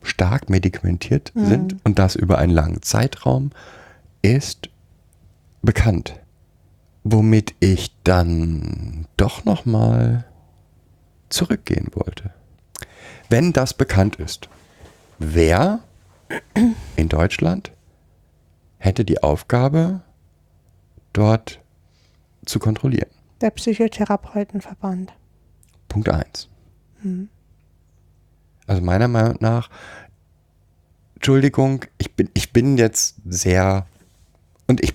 S2: stark medikamentiert sind und das über einen langen Zeitraum ist bekannt. Womit ich dann doch noch mal zurückgehen wollte. Wenn das bekannt ist, wer in Deutschland hätte die Aufgabe, dort zu kontrollieren?
S1: Der Psychotherapeutenverband.
S2: Punkt 1. Also meiner Meinung nach, Entschuldigung, ich bin, ich bin jetzt sehr und ich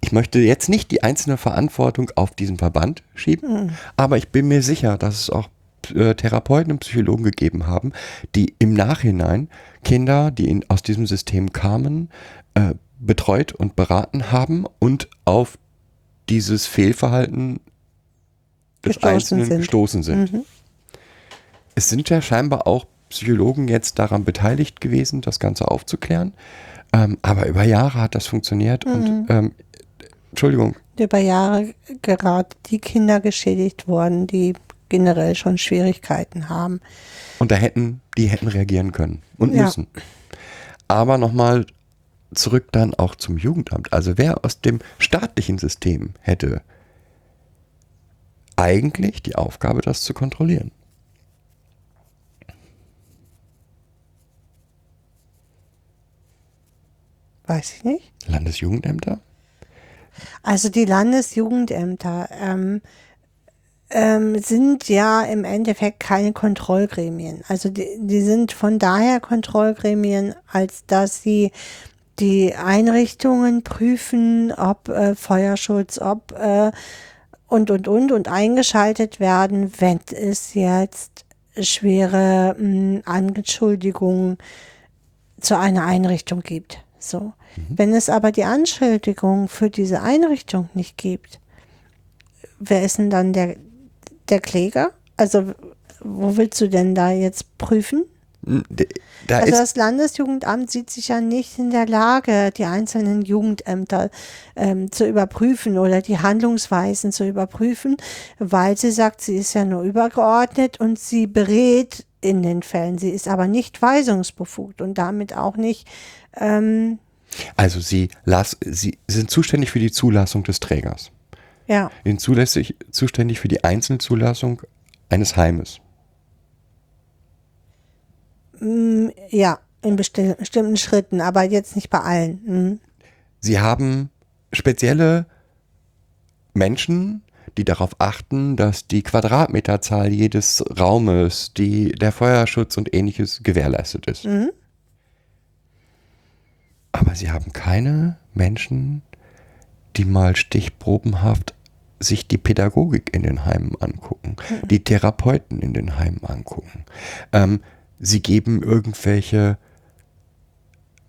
S2: ich möchte jetzt nicht die einzelne Verantwortung auf diesen Verband schieben, aber ich bin mir sicher, dass es auch äh, Therapeuten und Psychologen gegeben haben, die im Nachhinein Kinder, die in, aus diesem System kamen, äh, betreut und beraten haben und auf dieses Fehlverhalten des
S1: Gestoßen
S2: Einzelnen
S1: sind.
S2: gestoßen sind. Es sind ja scheinbar auch Psychologen jetzt daran beteiligt gewesen, das Ganze aufzuklären. Ähm, aber über Jahre hat das funktioniert und ähm, Entschuldigung,
S1: Über Jahre gerade die Kinder geschädigt worden, die generell schon Schwierigkeiten haben.
S2: und da hätten, die hätten reagieren können und
S1: Ja.
S2: müssen. Aber nochmal zurück dann auch zum Jugendamt. Also wer aus dem staatlichen System hätte eigentlich die Aufgabe, das zu kontrollieren?
S1: Weiß ich nicht.
S2: Landesjugendämter?
S1: Also die Landesjugendämter, ähm, ähm, sind ja im Endeffekt keine Kontrollgremien. Also die, die sind von daher Kontrollgremien, als dass sie die Einrichtungen prüfen, ob äh, Feuerschutz, ob äh, und, und, und, und eingeschaltet werden, wenn es jetzt schwere mh, Anschuldigungen zu einer Einrichtung gibt. So. Wenn es aber die Anschuldigung für diese Einrichtung nicht gibt, wer ist denn dann der, der Kläger? Also, wo willst du denn da jetzt prüfen?
S2: Da
S1: Also das Landesjugendamt sieht sich ja nicht in der Lage, die einzelnen Jugendämter ähm, zu überprüfen oder die Handlungsweisen zu überprüfen, weil sie sagt, sie ist ja nur übergeordnet und sie berät in den Fällen. Sie ist aber nicht weisungsbefugt und damit auch nicht, ähm,
S2: also sie, las, sie sind zuständig für die Zulassung des Trägers.
S1: ja,
S2: Sie sind zulässig, zuständig für die Einzelzulassung eines Heimes.
S1: mm, ja, in besti- bestimmten Schritten, aber jetzt nicht bei allen. Mhm.
S2: Sie haben spezielle Menschen, die darauf achten, dass die Quadratmeterzahl jedes Raumes, die, der Feuerschutz und ähnliches gewährleistet ist.
S1: Mhm.
S2: Aber sie haben keine Menschen, die mal stichprobenhaft sich die Pädagogik in den Heimen angucken, die Therapeuten in den Heimen angucken. Ähm, sie geben irgendwelche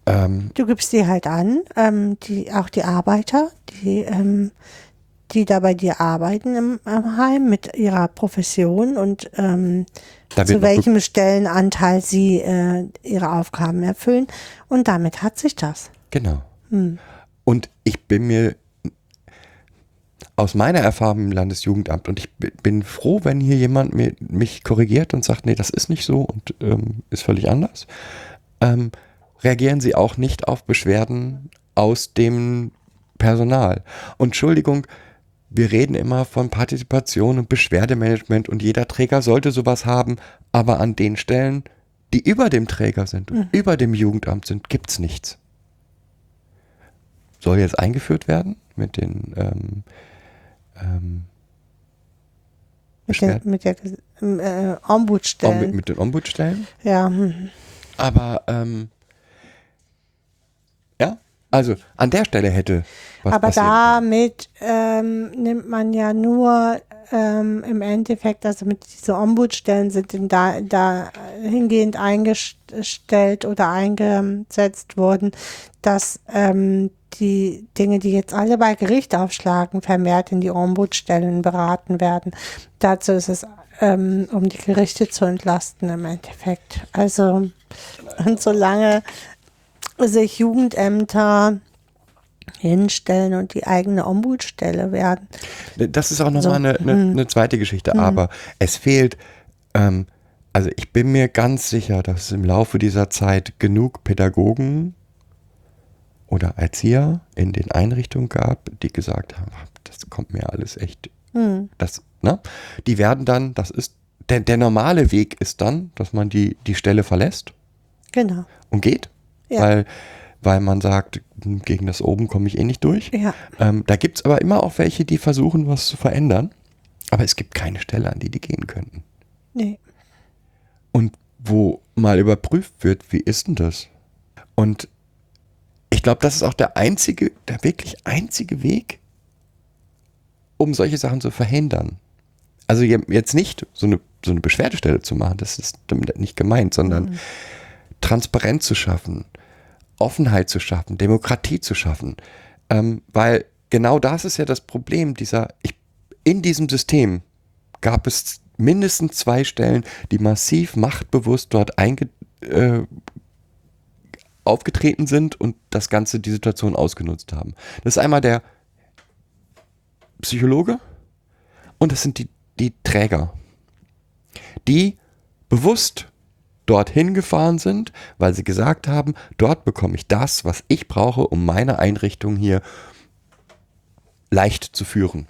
S2: ähm,
S1: Du gibst die halt an, ähm, die, auch die Arbeiter, die, ähm, die da bei dir arbeiten im, im Heim mit ihrer Profession und ähm, zu welchem Stellenanteil sie äh, ihre Aufgaben erfüllen. Und damit hat sich das.
S2: Genau. Und ich bin mir aus meiner Erfahrung im Landesjugendamt und ich bi- bin froh, wenn hier jemand mir, mich korrigiert und sagt, nee, das ist nicht so und ähm, ist völlig anders, ähm, reagieren sie auch nicht auf Beschwerden aus dem Personal. Und Entschuldigung, wir reden immer von Partizipation und Beschwerdemanagement und jeder Träger sollte sowas haben, aber an den Stellen, die über dem Träger sind und über dem Jugendamt sind, gibt's nichts. Soll jetzt eingeführt werden mit den ähm, ähm,
S1: Mit, den, mit der ähm, äh,
S2: Om-
S1: Ombudsstellen.
S2: mit, mit den Ombudsstellen.
S1: ja, hm.
S2: Aber ähm, ja, also an der Stelle hätte
S1: Aber damit ähm, nimmt man ja nur ähm, im Endeffekt, also mit diese Ombudsstellen sind in da, da hingehend eingestellt oder eingesetzt worden, dass ähm, die Dinge, die jetzt alle bei Gericht aufschlagen, vermehrt in die Ombudsstellen beraten werden. Dazu ist es, ähm, um die Gerichte zu entlasten im Endeffekt. Also, und solange sich Jugendämter hinstellen und die eigene Ombudsstelle werden.
S2: Das ist auch nochmal
S1: So,
S2: eine, eine,
S1: hm.
S2: eine zweite Geschichte, aber es fehlt, ähm, also ich bin mir ganz sicher, dass es im Laufe dieser Zeit genug Pädagogen oder Erzieher in den Einrichtungen gab, die gesagt haben, das kommt mir alles echt,
S1: Hm.
S2: das, ne? Die werden dann, das ist, der, der normale Weg ist dann, dass man die, die Stelle verlässt
S1: Genau.
S2: und geht,
S1: Ja.
S2: weil, weil man sagt, hm, gegen das oben komme ich eh nicht durch.
S1: Ja.
S2: Ähm, da gibt es aber immer auch welche, die versuchen, was zu verändern. Aber es gibt keine Stelle, an die die gehen könnten.
S1: Nee.
S2: Und wo mal überprüft wird, wie ist denn das? Und ich glaube, das ist auch der einzige, der wirklich einzige Weg, um solche Sachen zu verhindern. Also je- jetzt nicht so eine, so eine Beschwerdestelle zu machen, das ist damit nicht gemeint, sondern Transparenz zu schaffen, Offenheit zu schaffen, Demokratie zu schaffen. Ähm, weil genau das ist ja das Problem dieser, ich, in diesem System gab es mindestens zwei Stellen, die massiv machtbewusst dort einge, äh, aufgetreten sind und das Ganze die Situation ausgenutzt haben. Das ist einmal der Psychologe und das sind die, die Träger, die bewusst dorthin gefahren sind, weil sie gesagt haben, dort bekomme ich das, was ich brauche, um meine Einrichtung hier leicht zu führen.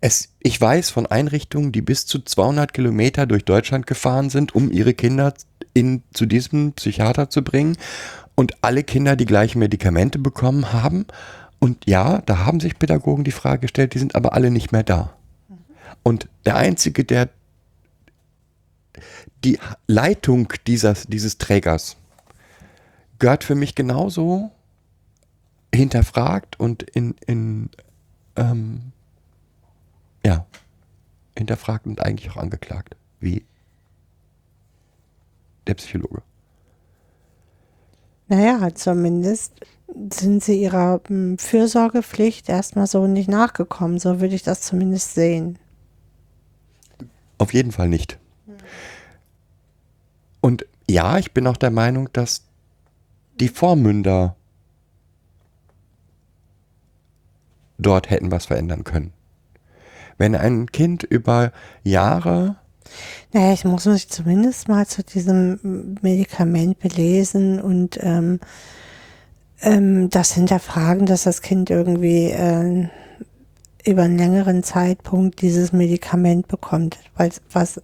S2: Es, ich weiß von Einrichtungen, die bis zu 200 Kilometer durch Deutschland gefahren sind, um ihre Kinder in, zu diesem Psychiater zu bringen und alle Kinder die gleichen Medikamente bekommen haben Und ja, da haben sich Pädagogen die Frage gestellt, die sind aber alle nicht mehr da. Und der Einzige, der die Leitung dieses, dieses Trägers gehört für mich genauso hinterfragt und in, in ähm, ja, hinterfragt und eigentlich auch angeklagt, wie der Psychologe.
S1: Naja, zumindest sind sie ihrer mm, Fürsorgepflicht erstmal so nicht nachgekommen. So würde ich das zumindest sehen.
S2: Auf jeden Fall nicht. Ja, ich bin auch der Meinung, dass die Vormünder dort hätten was verändern können. Wenn ein Kind über Jahre
S1: Naja, ich muss mich zumindest mal zu diesem Medikament belesen und ähm, ähm, das hinterfragen, dass das Kind irgendwie äh, über einen längeren Zeitpunkt dieses Medikament bekommt, weil was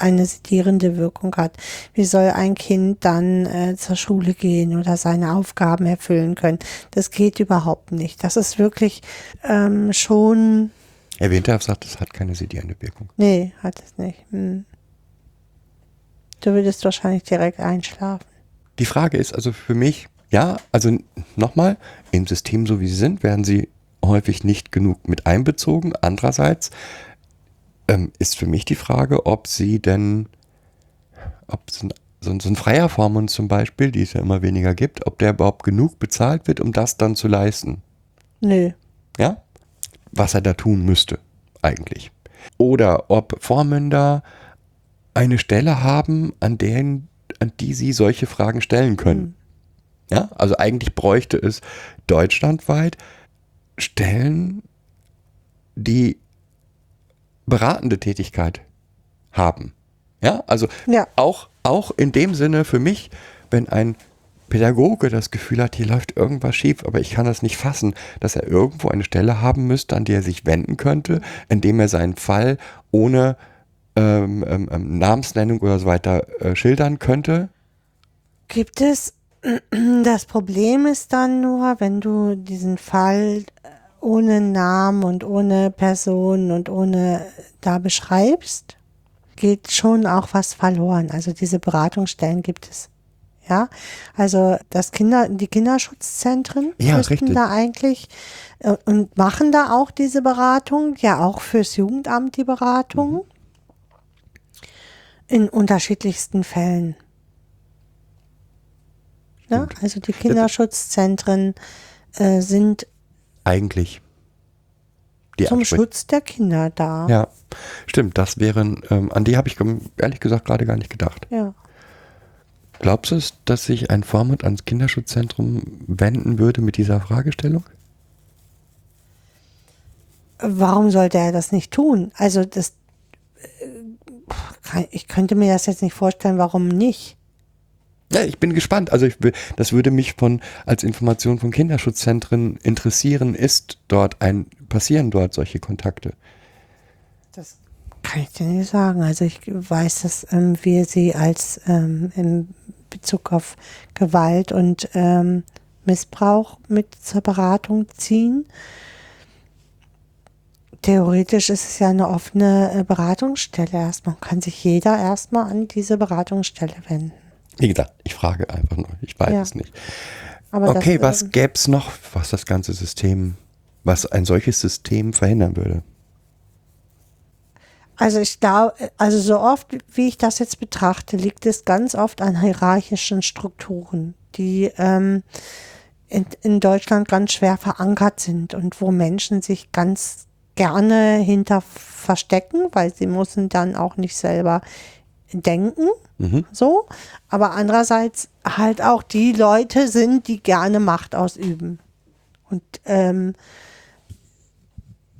S1: eine sedierende Wirkung hat. Wie soll ein Kind dann äh, zur Schule gehen oder seine Aufgaben erfüllen können? Das geht überhaupt nicht. Das ist wirklich ähm, schon
S2: Herr Winterhoff sagt, es hat keine sedierende Wirkung.
S1: Nee, hat es nicht. Hm. Du würdest wahrscheinlich direkt einschlafen.
S2: Die Frage ist also für mich, ja, also nochmal, im System so wie sie sind, werden sie häufig nicht genug mit einbezogen. Andererseits ähm, ist für mich die Frage, ob sie denn, ob so ein, so ein, so ein freier Vormund zum Beispiel, die es ja immer weniger gibt, ob der überhaupt genug bezahlt wird, um das dann zu leisten.
S1: Nö.
S2: Ja? Was er da tun müsste, eigentlich. Oder ob Vormünder eine Stelle haben, an, denen, an die sie solche Fragen stellen können. Ja, also eigentlich bräuchte es deutschlandweit Stellen, die beratende Tätigkeit haben. Ja, also
S1: Ja.
S2: auch, auch in dem Sinne für mich, wenn ein Pädagoge das Gefühl hat, hier läuft irgendwas schief, aber ich kann das nicht fassen, dass er irgendwo eine Stelle haben müsste, an die er sich wenden könnte, indem er seinen Fall ohne ähm, ähm, ähm, Namensnennung oder so weiter äh, schildern könnte.
S1: Gibt es, das Problem ist dann nur, wenn du diesen Fall ohne Namen und ohne Person und ohne da beschreibst, geht schon auch was verloren. Also diese Beratungsstellen gibt es. Ja, also das Kinder, die Kinderschutzzentren
S2: Ja,
S1: müssten
S2: richtig.
S1: da eigentlich äh, und machen da auch diese Beratung, ja auch fürs Jugendamt die Beratung
S2: Mhm.
S1: in unterschiedlichsten Fällen. Ja,
S2: Stimmt.
S1: also die Kinderschutzzentren äh, sind
S2: Eigentlich. Die
S1: zum
S2: Ansprech-
S1: Schutz der Kinder da.
S2: Ja, stimmt. Das wären, ähm, an die habe ich ehrlich gesagt gerade gar nicht gedacht.
S1: ja.
S2: Glaubst du es, dass sich ein Vormund ans Kinderschutzzentrum wenden würde mit dieser Fragestellung?
S1: Warum sollte er das nicht tun? Also das, äh, ich könnte mir das jetzt nicht vorstellen, warum nicht.
S2: Ja, ich bin gespannt. Also ich das würde mich von als Information von Kinderschutzzentren interessieren. Ist dort ein passieren dort solche Kontakte?
S1: Das kann ich dir nicht sagen. Also ich weiß, dass ähm, wir sie als ähm, in Bezug auf Gewalt und ähm, Missbrauch mit zur Beratung ziehen. Theoretisch ist es ja eine offene äh, Beratungsstelle erstmal. Kann sich jeder erstmal an diese Beratungsstelle wenden.
S2: Wie gesagt, ich frage einfach nur. Ich weiß
S1: Ja.
S2: es nicht.
S1: Aber
S2: okay,
S1: das,
S2: was
S1: ähm,
S2: gäbe es noch, was das ganze System, was ein solches System verhindern würde?
S1: Also ich glaube, also so oft, wie ich das jetzt betrachte, liegt es ganz oft an hierarchischen Strukturen, die ähm, in, in Deutschland ganz schwer verankert sind und wo Menschen sich ganz gerne hinter verstecken, weil sie müssen dann auch nicht selber denken,
S2: Mhm.
S1: so. Aber andererseits halt auch die Leute sind, die gerne Macht ausüben. Und ähm,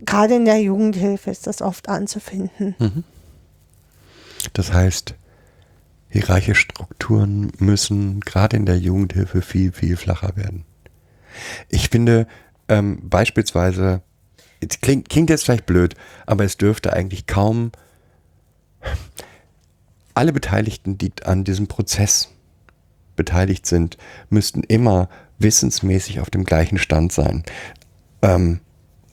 S1: gerade in der Jugendhilfe ist das oft anzufinden.
S2: Das heißt, hierarchische Strukturen müssen gerade in der Jugendhilfe viel, viel flacher werden. Ich finde ähm, beispielsweise, klingt, klingt jetzt vielleicht blöd, aber es dürfte eigentlich kaum alle Beteiligten, die an diesem Prozess beteiligt sind, müssten immer wissensmäßig auf dem gleichen Stand sein. ähm,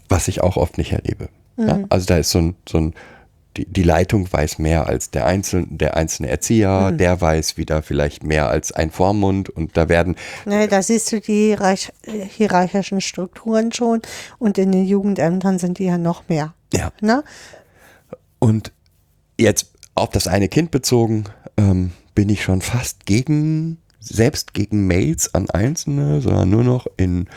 S2: was ich auch oft nicht erlebe. Ja? Also da ist so ein, so ein die, die Leitung weiß mehr als der einzelne, der einzelne Erzieher, der weiß wieder vielleicht mehr als ein Vormund und da werden
S1: Ne, da siehst du die hierarch hierarchischen Strukturen schon und in den Jugendämtern sind die ja noch mehr.
S2: ja
S1: Ne?
S2: Und jetzt auf das eine Kind bezogen, ähm, bin ich schon fast gegen, selbst gegen Mails an Einzelne, sondern nur noch in,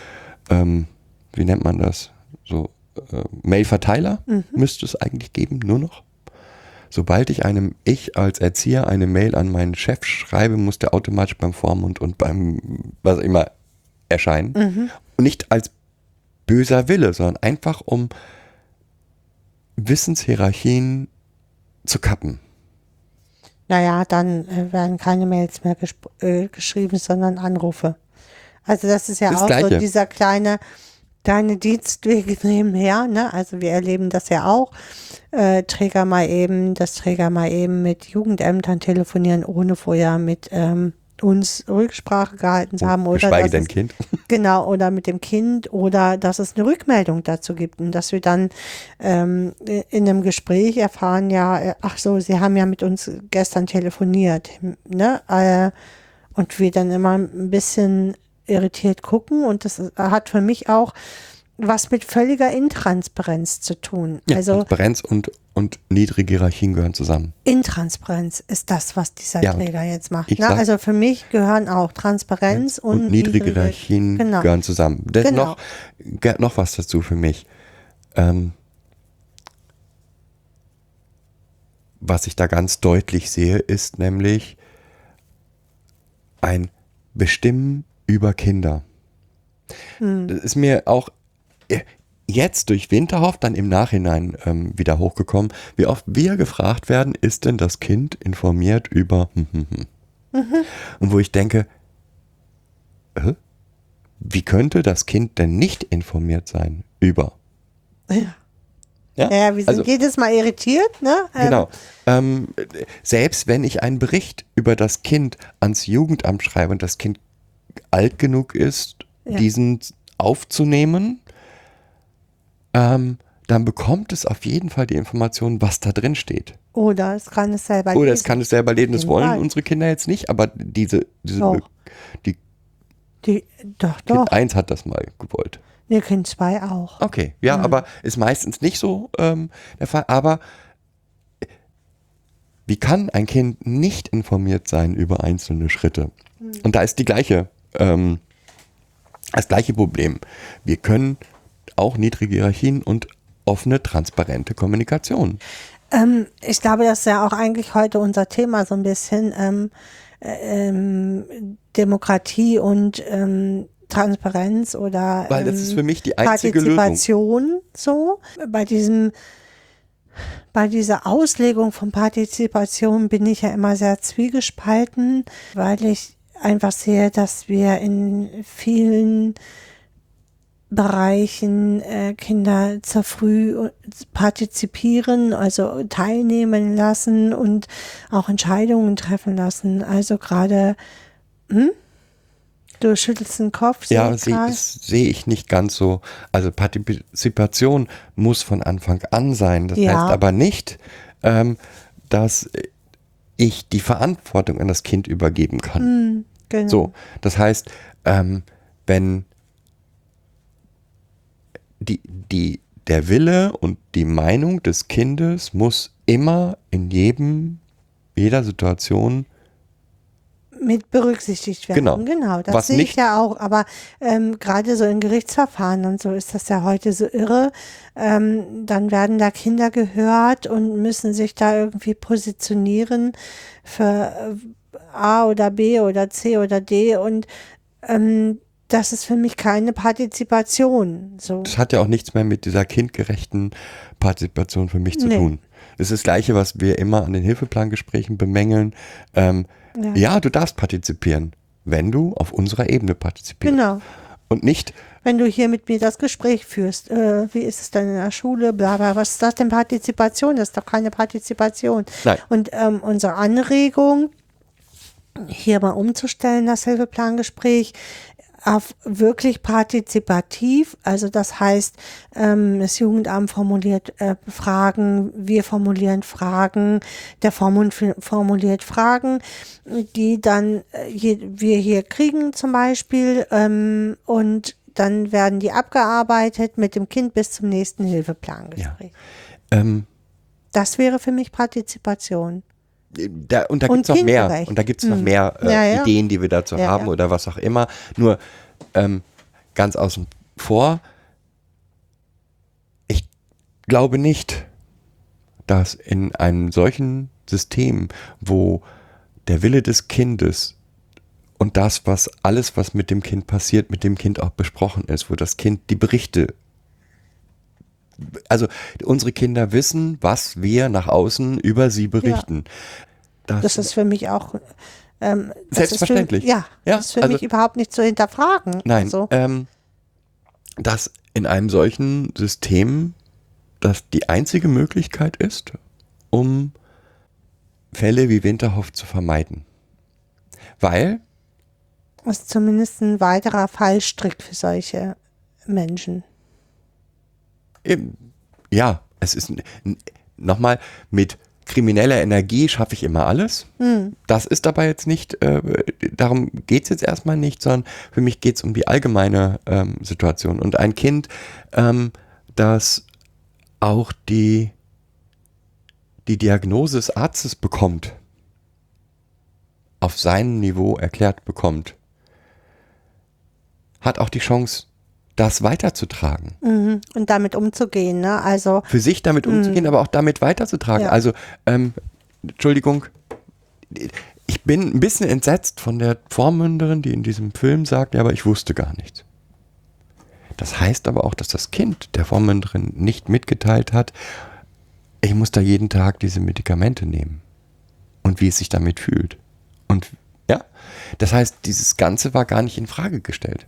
S2: ähm, wie nennt man das? So, äh, Mailverteiler müsste es eigentlich geben, nur noch. Sobald ich einem, ich als Erzieher eine Mail an meinen Chef schreibe, muss der automatisch beim Vormund und beim, was immer, erscheinen. Und nicht als böser Wille, sondern einfach um Wissenshierarchien zu kappen.
S1: Naja, dann äh, werden keine Mails mehr äh, geschrieben, sondern Anrufe. Also das ist ja
S2: Das
S1: auch so
S2: Gleiche.
S1: dieser kleine, kleine Dienstweg nebenher, ne? Also wir erleben das ja auch. Äh, Träger mal eben, dass Träger mal eben mit Jugendämtern telefonieren, ohne vorher mit ähm, uns Rücksprache gehalten zu haben. Oder
S2: Geschweige denn
S1: es-
S2: Kind.
S1: Genau, oder mit dem Kind oder dass es eine Rückmeldung dazu gibt und dass wir dann ähm, in einem Gespräch erfahren, ja, äh, ach so, Sie haben ja mit uns gestern telefoniert, ne? Äh, und wir dann immer ein bisschen irritiert gucken und das ist- hat für mich auch was mit völliger Intransparenz zu tun.
S2: Ja,
S1: also
S2: Transparenz und, und niedrige Hierarchien gehören zusammen.
S1: Intransparenz ist das, was dieser
S2: Ja,
S1: Träger jetzt macht.
S2: ich
S1: Ne?
S2: sag-
S1: Also für mich gehören auch Transparenz und,
S2: Und, niedrige Hierarchien
S1: genau.
S2: gehören zusammen. Das
S1: Genau.
S2: noch, noch was dazu für mich. Ähm, was ich da ganz deutlich sehe, ist nämlich ein Bestimmen über Kinder.
S1: Hm.
S2: Das ist mir auch jetzt durch Winterhoff dann im Nachhinein ähm, wieder hochgekommen, wie oft wir gefragt werden, ist denn das Kind informiert über hm, hm, hm.
S1: Mhm.
S2: und wo ich denke, äh, wie könnte das Kind denn nicht informiert sein über?
S1: Ja.
S2: Ja,
S1: Ja, wir sind
S2: also-
S1: jedes Mal irritiert, ne? Ähm,
S2: Genau. Ähm, selbst wenn ich einen Bericht über das Kind ans Jugendamt schreibe und das Kind alt genug ist,
S1: Ja.
S2: diesen aufzunehmen, ähm, dann bekommt es auf jeden Fall die Information, was da drin steht.
S1: Oder es kann es selber
S2: Oder es
S1: lesen.
S2: kann es selber lesen, das wollen
S1: Fall.
S2: unsere Kinder jetzt nicht, aber diese, diese
S1: Doch.
S2: die
S1: Die, doch, doch.
S2: Kind 1 hat das mal gewollt.
S1: Nee, Kind 2 auch.
S2: Okay, ja, aber ist meistens nicht so ähm, der Fall. Aber wie kann ein Kind nicht informiert sein über einzelne Schritte? Und da ist die gleiche, ähm, das gleiche Problem. Wir können auch niedrige Hierarchien und offene, transparente Kommunikation.
S1: Ähm, ich glaube, das ist ja auch eigentlich heute unser Thema so ein bisschen ähm, äh, ähm, Demokratie und ähm, Transparenz oder
S2: Weil das
S1: ähm,
S2: ist für mich die einzige Lösung.
S1: Partizipation so. Bei diesem bei dieser Auslegung von Partizipation bin ich ja immer sehr zwiegespalten, weil ich einfach sehe, dass wir in vielen Bereichen äh, Kinder zu früh partizipieren, also teilnehmen lassen und auch Entscheidungen treffen lassen. Also gerade, hm? Du schüttelst den Kopf.
S2: Ja, sehe
S1: grad.
S2: das sehe ich nicht ganz so. Also Partizipation muss von Anfang an sein. Das
S1: Ja.
S2: heißt aber nicht, ähm, dass ich die Verantwortung an das Kind übergeben kann.
S1: Hm, genau.
S2: So, das heißt, ähm, wenn die, die, der Wille und die Meinung des Kindes muss immer in jedem, jeder Situation
S1: mit berücksichtigt werden.
S2: Genau.
S1: genau das
S2: Was
S1: sehe ich ja auch. Aber ähm, gerade so in Gerichtsverfahren und so ist das ja heute so irre. Ähm, dann werden da Kinder gehört und müssen sich da irgendwie positionieren für äh, A oder B oder C oder D und ähm, das ist für mich keine Partizipation. So.
S2: Das hat ja auch nichts mehr mit dieser kindgerechten Partizipation für mich zu
S1: Nee.
S2: tun. Das ist das Gleiche, was wir immer an den Hilfeplangesprächen bemängeln. Ähm, ja.
S1: Ja.
S2: du darfst partizipieren, wenn du auf unserer Ebene partizipierst.
S1: Genau.
S2: Und nicht,
S1: Wenn du hier mit mir das Gespräch führst, äh, wie ist es denn in der Schule, bla bla, was ist das denn Partizipation? Das ist doch keine Partizipation.
S2: Nein.
S1: Und ähm, unsere Anregung, hier mal umzustellen, das Hilfeplangespräch, wirklich partizipativ. Also das heißt, ähm, das Jugendamt formuliert äh, Fragen, wir formulieren Fragen, der Vormund formuliert Fragen, die dann äh, wir hier kriegen zum Beispiel ähm, und dann werden die abgearbeitet mit dem Kind bis zum nächsten Hilfeplangespräch.
S2: Ja. Ähm,
S1: das wäre für mich Partizipation.
S2: Da, und da gibt es noch mehr. Und da gibt es noch mehr äh, ja, ja. Ideen, die wir dazu ja, haben oder was auch immer. Nur ähm, ganz außen vor, ich glaube nicht, dass in einem solchen System, wo der Wille des Kindes und das, was alles, was mit dem Kind passiert, mit dem Kind auch besprochen ist, wo das Kind die Berichte also unsere Kinder wissen, was wir nach außen über sie berichten. Ja.
S1: Das, das, ist für mich auch
S2: ähm, selbstverständlich.
S1: Für, ja, ja, das ist für also, mich überhaupt nicht zu hinterfragen.
S2: Nein, also. ähm, dass in einem solchen System das die einzige Möglichkeit ist, um Fälle wie Winterhoff zu vermeiden. Weil
S1: das ist zumindest ein weiterer Fallstrick für solche Menschen.
S2: Ja, es ist nochmal mit krimineller Energie schaffe ich immer alles. Hm. Das ist dabei jetzt nicht, äh, darum geht es jetzt erstmal nicht, sondern für mich geht es um die allgemeine ähm, Situation. Und ein Kind, ähm, das auch die, die Diagnose des Arztes bekommt, auf seinem Niveau erklärt bekommt, hat auch die Chance, das weiterzutragen.
S1: Mhm. Und damit umzugehen, ne? Also.
S2: Für sich damit mhm. umzugehen, aber auch damit weiterzutragen. Ja. Also, ähm, Entschuldigung, ich bin ein bisschen entsetzt von der Vormünderin, die in diesem Film sagt, ja, aber ich wusste gar nichts. Das heißt aber auch, dass das Kind der Vormünderin nicht mitgeteilt hat, ich muss da jeden Tag diese Medikamente nehmen. Und wie es sich damit fühlt. Und ja, das heißt, dieses Ganze war gar nicht in Frage gestellt.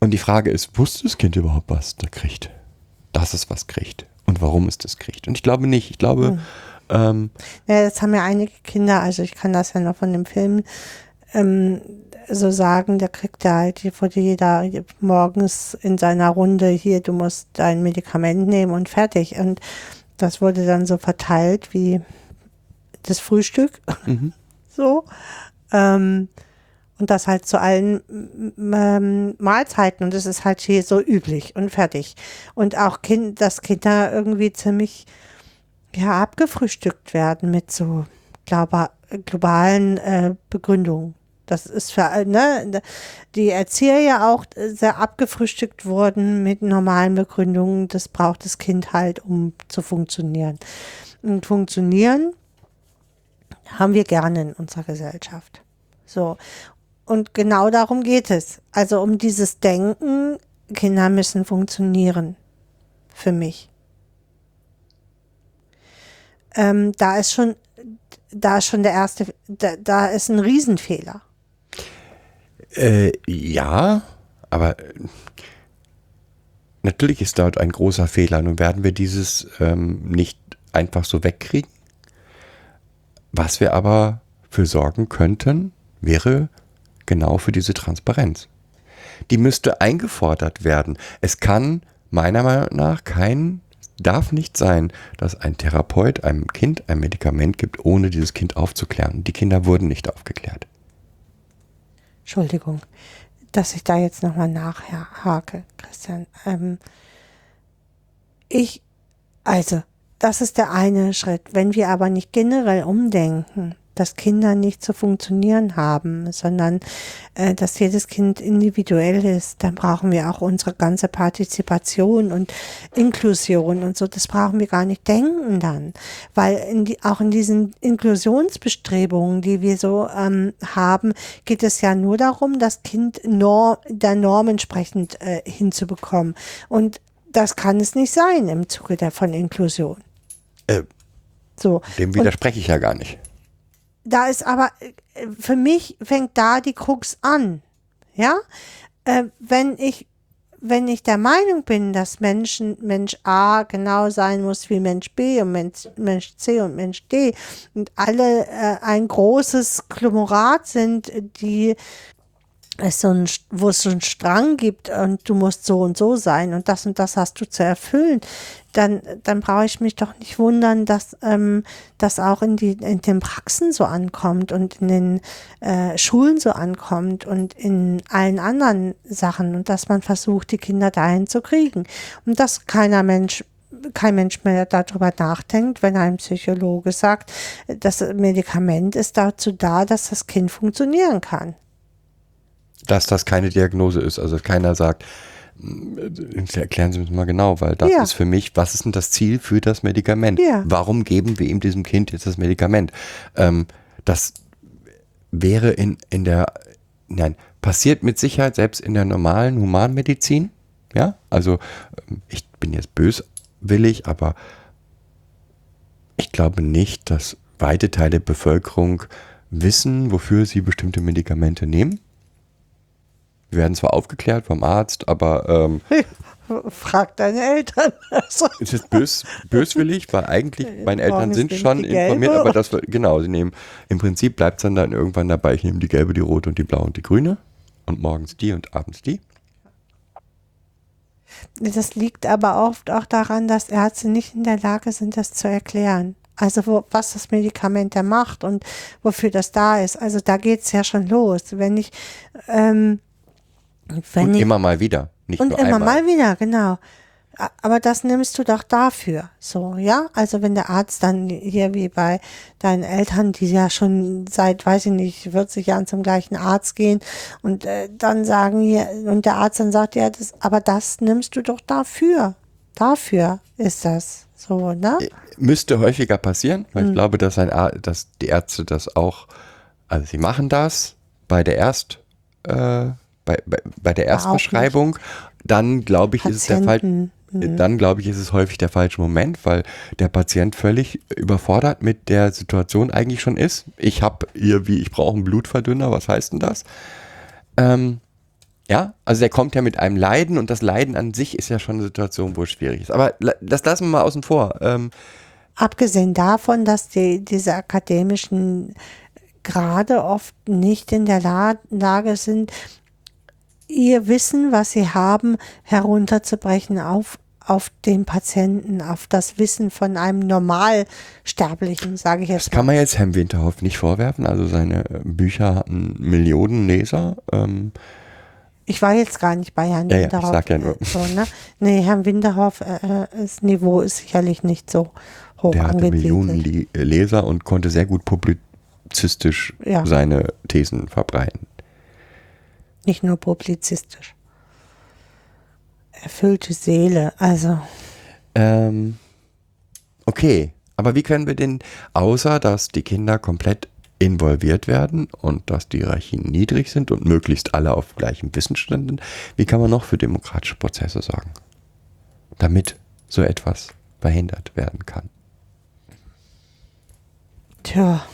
S2: Und die Frage ist, wusste das Kind überhaupt, was da kriegt? Dass es was kriegt. Und warum es das kriegt. Und ich glaube nicht. Ich glaube. Mhm. Ähm,
S1: ja, das haben ja einige Kinder, also ich kann das ja noch von dem Film ähm, so sagen, der kriegt ja halt, wurde jeder morgens in seiner Runde hier, du musst dein Medikament nehmen und fertig. Und das wurde dann so verteilt wie das Frühstück. Mhm. so. Ähm, und das halt zu allen ähm, Mahlzeiten und das ist halt hier so üblich und fertig. Und auch kind, dass Kinder irgendwie ziemlich ja abgefrühstückt werden mit so glaube, globalen äh, Begründungen. Das ist für ne, die Erzieher ja auch sehr abgefrühstückt wurden mit normalen Begründungen. Das braucht das Kind halt, um zu funktionieren. Und funktionieren haben wir gerne in unserer Gesellschaft. So. Und genau darum geht es. Also um dieses Denken, Kinder müssen funktionieren. Für mich. Ähm, da ist schon, da ist schon der erste, da, da ist ein Riesenfehler.
S2: Äh, ja, aber äh, natürlich ist dort ein großer Fehler. Nun werden wir dieses ähm, nicht einfach so wegkriegen. Was wir aber für sorgen könnten, wäre genau für diese Transparenz. Die müsste eingefordert werden. Es kann meiner Meinung nach kein, darf nicht sein, dass ein Therapeut einem Kind ein Medikament gibt, ohne dieses Kind aufzuklären. Die Kinder wurden nicht aufgeklärt.
S1: Entschuldigung, dass ich da jetzt nochmal nachhake, Christian. Ähm, ich, also, das ist der eine Schritt. Wenn wir aber nicht generell umdenken, dass Kinder nicht zu funktionieren haben, sondern äh, dass jedes Kind individuell ist, dann brauchen wir auch unsere ganze Partizipation und Inklusion und so. Das brauchen wir gar nicht denken dann, weil in die, auch in diesen Inklusionsbestrebungen, die wir so ähm, haben, geht es ja nur darum, das Kind Norm, der Norm entsprechend äh, hinzubekommen. Und das kann es nicht sein im Zuge der von Inklusion.
S2: Äh, so. Dem widerspreche ich ja gar nicht
S1: da ist aber, äh, für mich fängt da die Krux an. Ja, äh, wenn ich, wenn ich der Meinung bin, dass Menschen, Mensch A genau sein muss wie Mensch B und Mensch, Mensch C und Mensch D und alle äh, ein großes Klumorat sind, die es so ein, wo es so einen Strang gibt und du musst so und so sein und das und das hast du zu erfüllen, dann, dann brauche ich mich doch nicht wundern, dass ähm, das auch in, die, in den Praxen so ankommt und in den äh, Schulen so ankommt und in allen anderen Sachen und dass man versucht, die Kinder dahin zu kriegen. Und dass keiner Mensch kein Mensch mehr darüber nachdenkt, wenn ein Psychologe sagt, das Medikament ist dazu da, dass das Kind funktionieren kann.
S2: Dass das keine Diagnose ist, also keiner sagt, äh, erklären Sie mir mal genau, weil das
S1: Ja.
S2: ist für mich, was ist denn das Ziel für das Medikament?
S1: Ja.
S2: Warum geben wir ihm diesem Kind jetzt das Medikament? Ähm, das wäre in, in der, nein, passiert mit Sicherheit selbst in der normalen Humanmedizin. Ja, also ähm, ich bin jetzt böswillig, aber ich glaube nicht, dass weite Teile der Bevölkerung wissen, wofür sie bestimmte Medikamente nehmen. Wir werden zwar aufgeklärt vom Arzt, aber ähm,
S1: Frag deine Eltern. Also,
S2: es ist bös, böswillig, weil eigentlich meine Eltern sind schon informiert, aber das genau, sie nehmen im Prinzip bleibt es dann, dann irgendwann dabei, ich nehme die gelbe, die rote und die blaue und die grüne und morgens die und abends die.
S1: das liegt aber oft auch daran, dass Ärzte nicht in der Lage sind, das zu erklären. Also wo, was das Medikament da macht und wofür das da ist. Also da geht es ja schon los. Wenn ich, ähm, wenn
S2: und
S1: ich
S2: immer mal wieder, nicht
S1: Und
S2: nur
S1: immer
S2: einmal.
S1: mal wieder, genau. Aber das nimmst du doch dafür. So, ja? Also wenn der Arzt dann hier wie bei deinen Eltern, die ja schon seit, weiß ich nicht, 40 Jahren zum gleichen Arzt gehen und äh, dann sagen hier, und der Arzt dann sagt, ja, das, aber das nimmst du doch dafür. Dafür ist das. So, ne?
S2: Müsste häufiger passieren, weil
S1: Hm.
S2: ich glaube, dass, ein Ar dass die Ärzte das auch, also sie machen das bei der Erst, äh, bei, bei, bei der. Erstbeschreibung, dann glaube ich, ist es der Fall,
S1: Patienten, hm.
S2: dann glaube ich, ist es häufig der falsche Moment, weil der Patient völlig überfordert mit der Situation eigentlich schon ist. Ich habe irgendwie, ich brauche einen Blutverdünner, was heißt denn das? Ähm, ja, also der kommt ja mit einem Leiden und das Leiden an sich ist ja schon eine Situation, wo es schwierig ist. Aber das lassen wir mal außen vor. Ähm,
S1: Abgesehen davon, dass die, diese akademischen Grade oft nicht in der La Lage sind, ihr Wissen, was sie haben, herunterzubrechen auf, auf den Patienten, auf das Wissen von einem Normalsterblichen, sage ich jetzt
S2: Das kann man jetzt Herrn Winterhoff nicht vorwerfen. Also seine äh, Bücher hatten Millionen Leser. Ähm,
S1: Ich war jetzt gar nicht bei Herrn
S2: Ja, ja, ich
S1: Winterhoff.
S2: sag ja nur.
S1: So, ne? Nee, Herrn Winterhoff, äh, äh, das Niveau ist sicherlich nicht so hoch
S2: der hatte. Millionen Le Leser und konnte sehr gut publizistisch
S1: Ja.
S2: seine Thesen verbreiten.
S1: Nicht nur publizistisch. Erfüllte Seele, also
S2: Ähm, okay, aber wie können wir denn, außer dass die Kinder komplett involviert werden und dass die Hierarchien niedrig sind und möglichst alle auf gleichem Wissensstand sind, wie kann man noch für demokratische Prozesse sorgen, damit so etwas verhindert werden kann?
S1: Tja,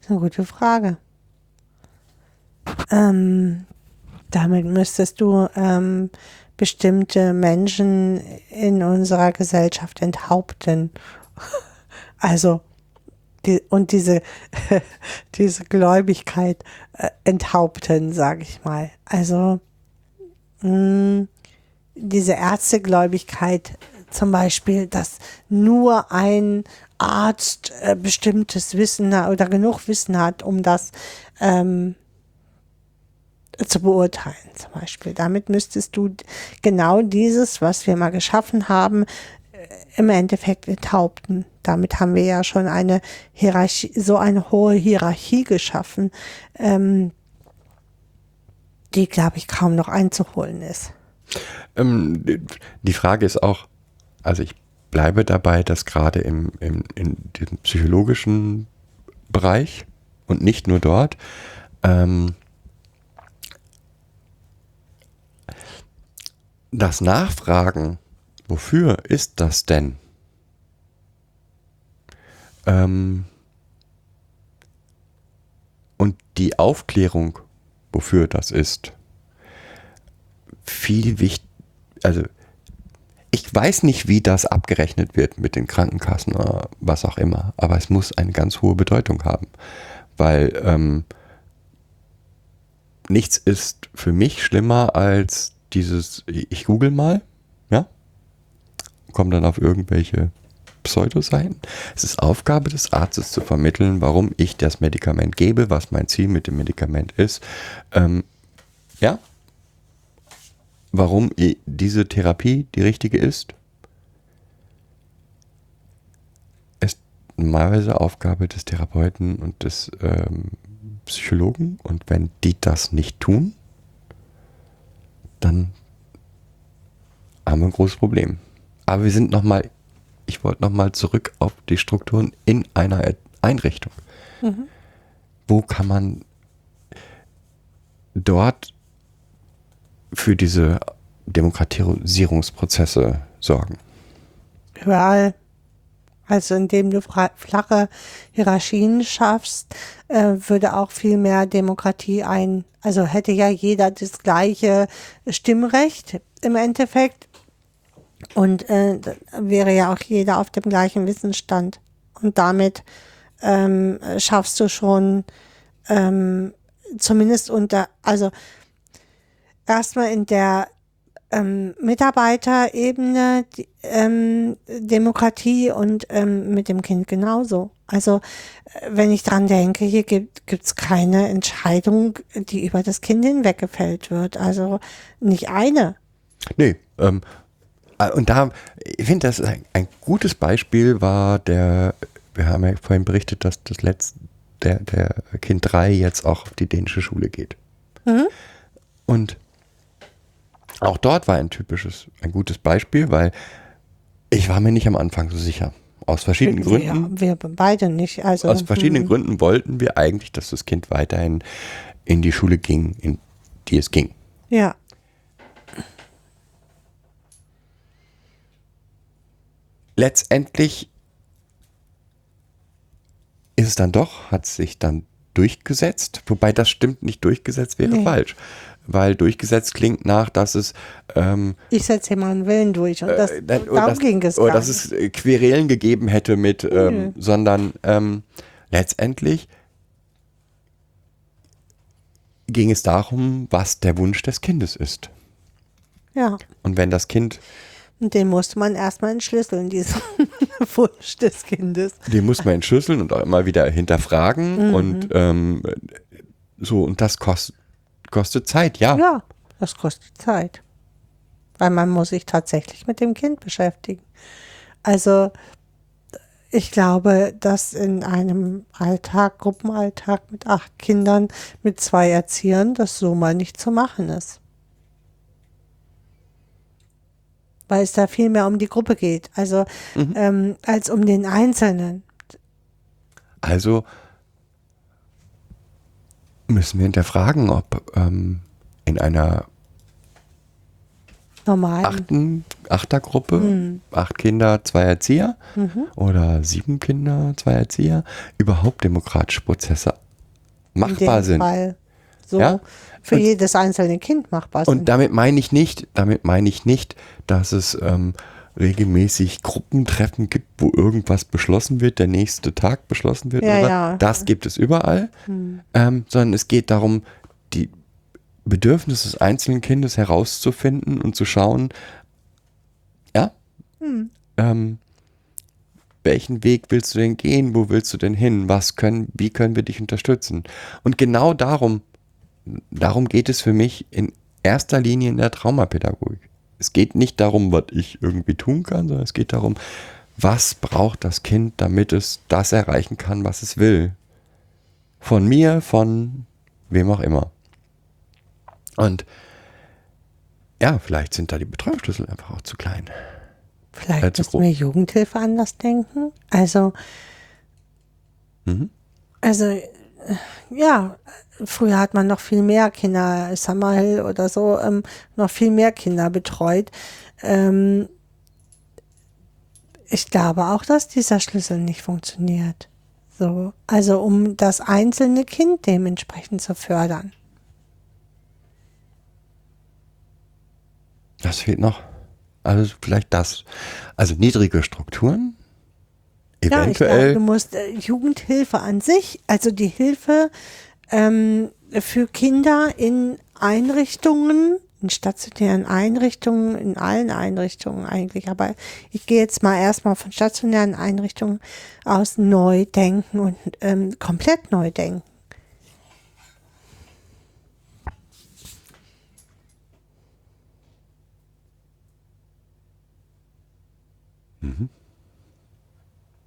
S1: ist eine gute Frage. Ähm, damit müsstest du ähm, bestimmte Menschen in unserer Gesellschaft enthaupten. Also, die, und diese, diese Gläubigkeit äh, enthaupten, sage ich mal. Also, mh, diese Ärztegläubigkeit zum Beispiel, dass nur ein Arzt äh, bestimmtes Wissen oder genug Wissen hat, um das ähm, zu beurteilen, zum Beispiel. Damit müsstest du genau dieses, was wir mal geschaffen haben, äh, im Endeffekt enthaupten. Damit haben wir ja schon eine Hierarchie, so eine hohe Hierarchie geschaffen, ähm, die, glaube ich, kaum noch einzuholen ist.
S2: Ähm, die- Frage ist auch, also ich bleibe dabei, dass gerade im, im, in diesem psychologischen Bereich und nicht nur dort, ähm, das Nachfragen, wofür ist das denn? Ähm, und die Aufklärung, wofür das ist, viel wichtig, also ich weiß nicht, wie das abgerechnet wird mit den Krankenkassen oder was auch immer, aber es muss eine ganz hohe Bedeutung haben, weil ähm, nichts ist für mich schlimmer als dieses, ich google mal, ja, komme dann auf irgendwelche Pseudoseiten. Es ist Aufgabe des Arztes zu vermitteln, warum ich das Medikament gebe, was mein Ziel mit dem Medikament ist. Ähm, ja, warum diese Therapie die richtige ist, ist normalerweise Aufgabe des Therapeuten und des ähm, Psychologen. Und wenn die das nicht tun, dann haben wir ein großes Problem. Aber wir sind nochmal, ich wollte nochmal zurück auf die Strukturen in einer Einrichtung. Wo kann man dort für diese Demokratisierungsprozesse sorgen?
S1: Überall. Also indem du flache Hierarchien schaffst, äh, würde auch viel mehr Demokratie ein. Also hätte ja jeder das gleiche Stimmrecht im Endeffekt. Und äh, wäre ja auch jeder auf dem gleichen Wissensstand. Und damit ähm, schaffst du schon ähm, zumindest unter, also erstmal in der ähm, Mitarbeiterebene die, ähm, Demokratie und ähm, mit dem Kind genauso. Also äh, wenn ich dran denke, hier gibt es keine Entscheidung, die über das Kind hinweg gefällt wird. Also nicht eine.
S2: Nee, ähm, äh, und da, ich finde, das ist ein, ein gutes Beispiel war der, wir haben ja vorhin berichtet, dass das letzte, der, der Kind 3 jetzt auch auf die dänische Schule geht. Und auch dort war ein typisches, ein gutes Beispiel, weil ich war mir nicht am Anfang so sicher. Aus verschiedenen Gründen.
S1: Wir, wir beide nicht. Also,
S2: Aus verschiedenen
S1: hm.
S2: Gründen wollten wir eigentlich, dass das Kind weiterhin in die Schule ging, in die es ging.
S1: Ja.
S2: letztendlich ist es dann doch, hat sich dann durchgesetzt, wobei das stimmt, nicht durchgesetzt wäre
S1: Nee.
S2: falsch. Weil durchgesetzt klingt nach, dass es ähm,
S1: Ich setze hier mal einen Willen durch. Und das,
S2: äh, dann-
S1: darum
S2: dass,
S1: ging es
S2: oder
S1: gar
S2: dass es äh, Querelen gegeben hätte mit, ähm, sondern ähm, letztendlich ging es darum, was der Wunsch des Kindes ist.
S1: Ja.
S2: Und wenn das Kind,
S1: Und den musste man erstmal entschlüsseln, diesen Wunsch des Kindes.
S2: den muss man entschlüsseln und auch immer wieder hinterfragen und ähm, so, und das kostet, kostet Zeit, ja.
S1: Ja, das kostet Zeit. Weil man muss sich tatsächlich mit dem Kind beschäftigen. Also ich glaube, dass in einem Alltag, Gruppenalltag mit acht Kindern, mit zwei Erziehern, das so mal nicht zu machen ist. Weil es da viel mehr um die Gruppe geht, also ähm, als um den Einzelnen.
S2: Also müssen wir hinterfragen, ob ähm, in einer
S1: Normal.
S2: achten, Achtergruppe,
S1: Mhm.
S2: acht Kinder, zwei Erzieher oder sieben Kinder, zwei Erzieher, überhaupt demokratische Prozesse machbar sind.
S1: Fall so
S2: Ja?
S1: für
S2: Und-
S1: jedes einzelne Kind machbar sind.
S2: Und damit meine ich nicht, damit meine ich nicht, dass es ähm, regelmäßig Gruppentreffen gibt, wo irgendwas beschlossen wird, der nächste Tag beschlossen wird.
S1: Ja, ja. Hm.
S2: Das gibt es überall, ähm, sondern es geht darum, die Bedürfnisse des einzelnen Kindes herauszufinden und zu schauen, ja,
S1: Hm.
S2: ähm, welchen Weg willst du denn gehen? Wo willst du denn hin? Was können, wie können wir dich unterstützen? Und genau darum, darum geht es für mich in erster Linie in der Traumapädagogik. Es geht nicht darum, was ich irgendwie tun kann, sondern es geht darum, was braucht das Kind, damit es das erreichen kann, was es will. Von mir, von wem auch immer. Und ja, vielleicht sind da die Betreuungsschlüssel einfach auch zu klein.
S1: Vielleicht
S2: Äh, zu
S1: müssen
S2: grob.
S1: wir Jugendhilfe anders denken. Also,
S2: Mhm.
S1: also äh, ja, früher hat man noch viel mehr Kinder, Summerhill oder so, ähm, noch viel mehr Kinder betreut. Ähm, ich glaube auch, dass dieser Schlüssel nicht funktioniert. So, also um das einzelne Kind dementsprechend zu fördern.
S2: Das fehlt noch. Also vielleicht das. Also niedrige Strukturen.
S1: Ja, ich glaube,
S2: Eventuell.
S1: du musst äh, Jugendhilfe an sich, also die Hilfe, ähm, für Kinder in Einrichtungen, in stationären Einrichtungen, in allen Einrichtungen eigentlich, aber ich gehe jetzt mal erstmal von stationären Einrichtungen aus neu denken und ähm, komplett neu denken.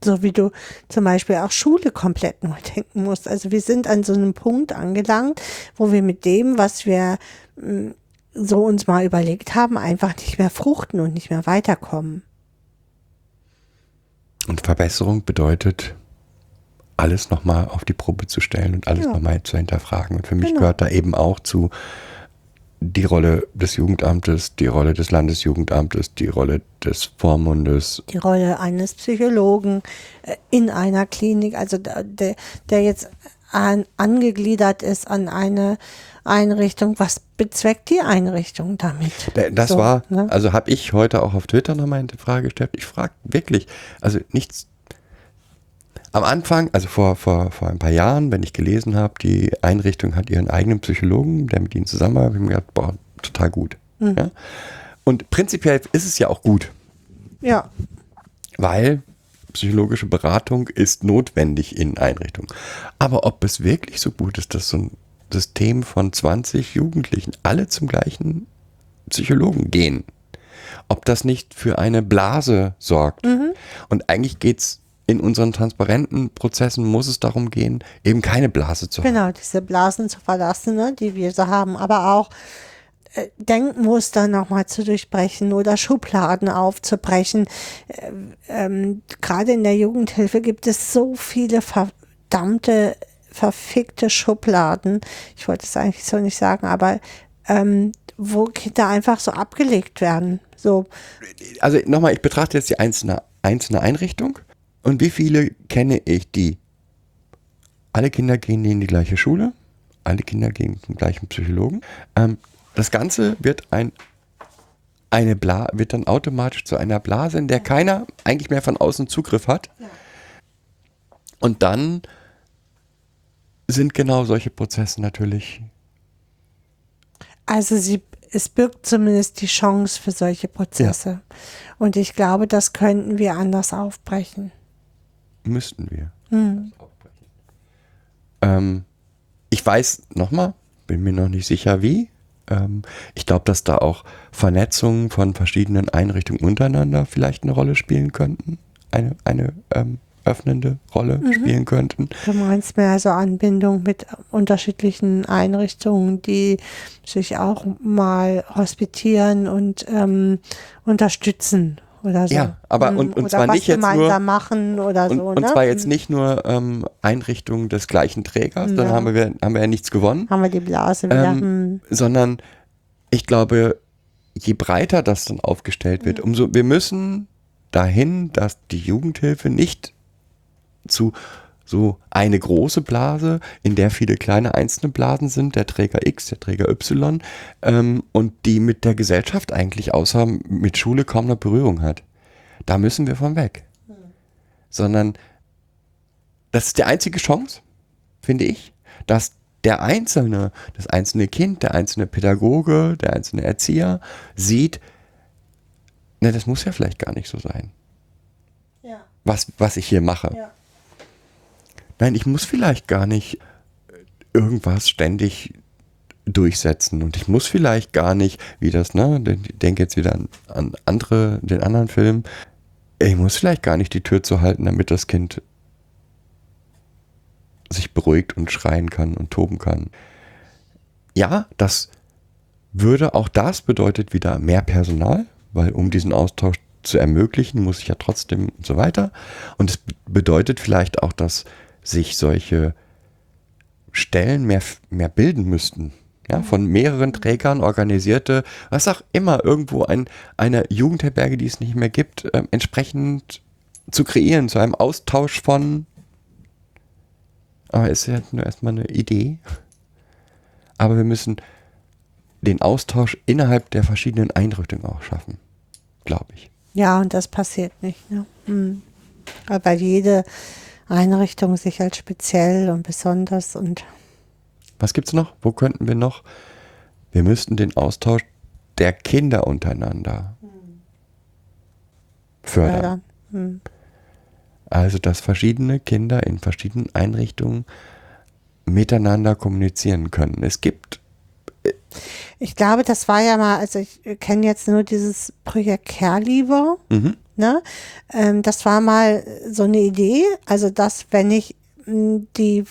S1: So wie du zum Beispiel auch Schule komplett neu denken musst. Also wir sind an so einem Punkt angelangt, wo wir mit dem, was wir mm, so uns mal überlegt haben, einfach nicht mehr fruchten und nicht mehr weiterkommen.
S2: Und Verbesserung bedeutet, alles nochmal auf die Probe zu stellen und alles
S1: Ja.
S2: nochmal zu hinterfragen. Und für mich
S1: Genau.
S2: gehört da eben auch zu die Rolle des Jugendamtes, die Rolle des Landesjugendamtes, die Rolle des Vormundes.
S1: Die Rolle eines Psychologen äh, in einer Klinik, also der, der jetzt an, angegliedert ist an eine Einrichtung. Was bezweckt die Einrichtung damit?
S2: Da- Das
S1: So,
S2: war,
S1: ne?
S2: also habe ich heute auch auf Twitter nochmal eine Frage gestellt. Ich frage wirklich, also nichts. Am Anfang, also vor, vor, vor ein paar Jahren, wenn ich gelesen habe, die Einrichtung hat ihren eigenen Psychologen, der mit ihnen zusammenarbeitet, habe ich mir gedacht, boah, total gut.
S1: Mhm.
S2: Ja? Und prinzipiell ist es ja auch gut,
S1: Ja,
S2: weil psychologische Beratung ist notwendig in Einrichtungen. Aber ob es wirklich so gut ist, dass so ein System von 20 Jugendlichen alle zum gleichen Psychologen gehen, ob das nicht für eine Blase sorgt. Und eigentlich geht's in unseren transparenten Prozessen, muss es darum gehen, eben keine Blase zu haben.
S1: genau, diese Blasen zu verlassen, ne, die wir so haben, aber auch äh, Denkmuster nochmal zu durchbrechen oder Schubladen aufzubrechen. Äh, ähm, Gerade in der Jugendhilfe gibt es so viele verdammte, verfickte Schubladen. Ich wollte es eigentlich so nicht sagen, aber ähm, wo Kinder einfach so abgelegt werden. So,
S2: also nochmal, ich betrachte jetzt die einzelne, einzelne Einrichtung und wie viele kenne ich, die alle Kinder gehen in die gleiche Schule, alle Kinder gehen zum gleichen Psychologen. Ähm, das Ganze wird ein eine Bla wird dann automatisch zu einer Blase, in der keiner eigentlich mehr von außen Zugriff hat. Und dann sind genau solche Prozesse natürlich
S1: Also sie, es birgt zumindest die Chance für solche Prozesse. Und ich glaube, das könnten wir anders aufbrechen.
S2: Müssten wir. Ähm, ich weiß nochmal, bin mir noch nicht sicher wie. Ähm, ich glaube, dass da auch Vernetzungen von verschiedenen Einrichtungen untereinander vielleicht eine Rolle spielen könnten. Eine, eine ähm, öffnende Rolle spielen könnten.
S1: Du meinst mehr so Anbindung mit unterschiedlichen Einrichtungen, die sich auch mal hospitieren und ähm, unterstützen oder so.
S2: Ja, aber und- und
S1: oder
S2: zwar
S1: was
S2: nicht jetzt nur-
S1: machen oder
S2: Und,
S1: so.
S2: und
S1: ne?
S2: zwar jetzt nicht nur ähm, Einrichtungen des gleichen Trägers, dann
S1: Ja.
S2: haben wir, haben wir ja nichts gewonnen.
S1: Haben wir die Blase wieder.
S2: Ähm,
S1: hm.
S2: sondern ich glaube, je breiter das dann aufgestellt wird, umso wir müssen dahin, dass die Jugendhilfe nicht zu so eine große Blase, in der viele kleine einzelne Blasen sind, der Träger X, der Träger Y, ähm, und die mit der Gesellschaft eigentlich außer mit Schule kaum noch Berührung hat. Da müssen wir von weg. Sondern das ist die einzige Chance, finde ich, dass der Einzelne, das einzelne Kind, der einzelne Pädagoge, der einzelne Erzieher sieht, ne, das muss ja vielleicht gar nicht so sein,
S1: ja,
S2: was, was ich hier mache.
S1: ja.
S2: Nein, ich muss vielleicht gar nicht irgendwas ständig durchsetzen und ich muss vielleicht gar nicht, wie das, ne, ich denke jetzt wieder an, an andere, den anderen Film, ich muss vielleicht gar nicht die Tür zu halten, damit das Kind sich beruhigt und schreien kann und toben kann. Ja, das würde auch das bedeutet wieder mehr Personal, weil um diesen Austausch zu ermöglichen, muss ich ja trotzdem und so weiter. Und es bedeutet vielleicht auch, dass sich solche Stellen mehr, mehr bilden müssten. Ja, von mehreren Trägern organisierte, was auch immer, irgendwo ein, eine Jugendherberge, die es nicht mehr gibt, ähm, entsprechend zu kreieren, zu einem Austausch von. Aber ist ja nur erstmal eine Idee. Aber wir müssen den Austausch innerhalb der verschiedenen Einrichtungen auch schaffen, glaube ich.
S1: Ja, und das passiert nicht. Ne? Hm. Weil jede Einrichtung sich als speziell und besonders und
S2: Was gibt's noch? Wo könnten wir noch? Wir müssten den Austausch der Kinder untereinander fördern.
S1: Fördern. Hm.
S2: Also, dass verschiedene Kinder in verschiedenen Einrichtungen miteinander kommunizieren können. Es gibt,
S1: Ich glaube, das war ja mal, also ich kenne jetzt nur dieses Projekt Caregiver.
S2: mhm,
S1: Ne? Ähm, das war mal so eine Idee, also dass wenn ich mh, die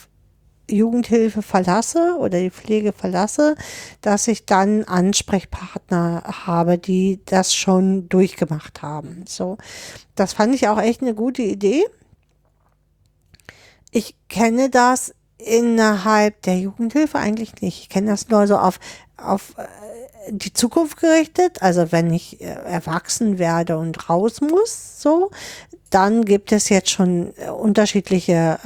S1: Jugendhilfe verlasse oder die Pflege verlasse, dass ich dann Ansprechpartner habe, die das schon durchgemacht haben. So, das fand ich auch echt eine gute Idee. Ich kenne das innerhalb der Jugendhilfe eigentlich nicht. Ich kenne das nur so auf, auf äh, die Zukunft gerichtet. Also wenn ich äh, erwachsen werde und raus muss, so, dann gibt es jetzt schon äh, unterschiedliche,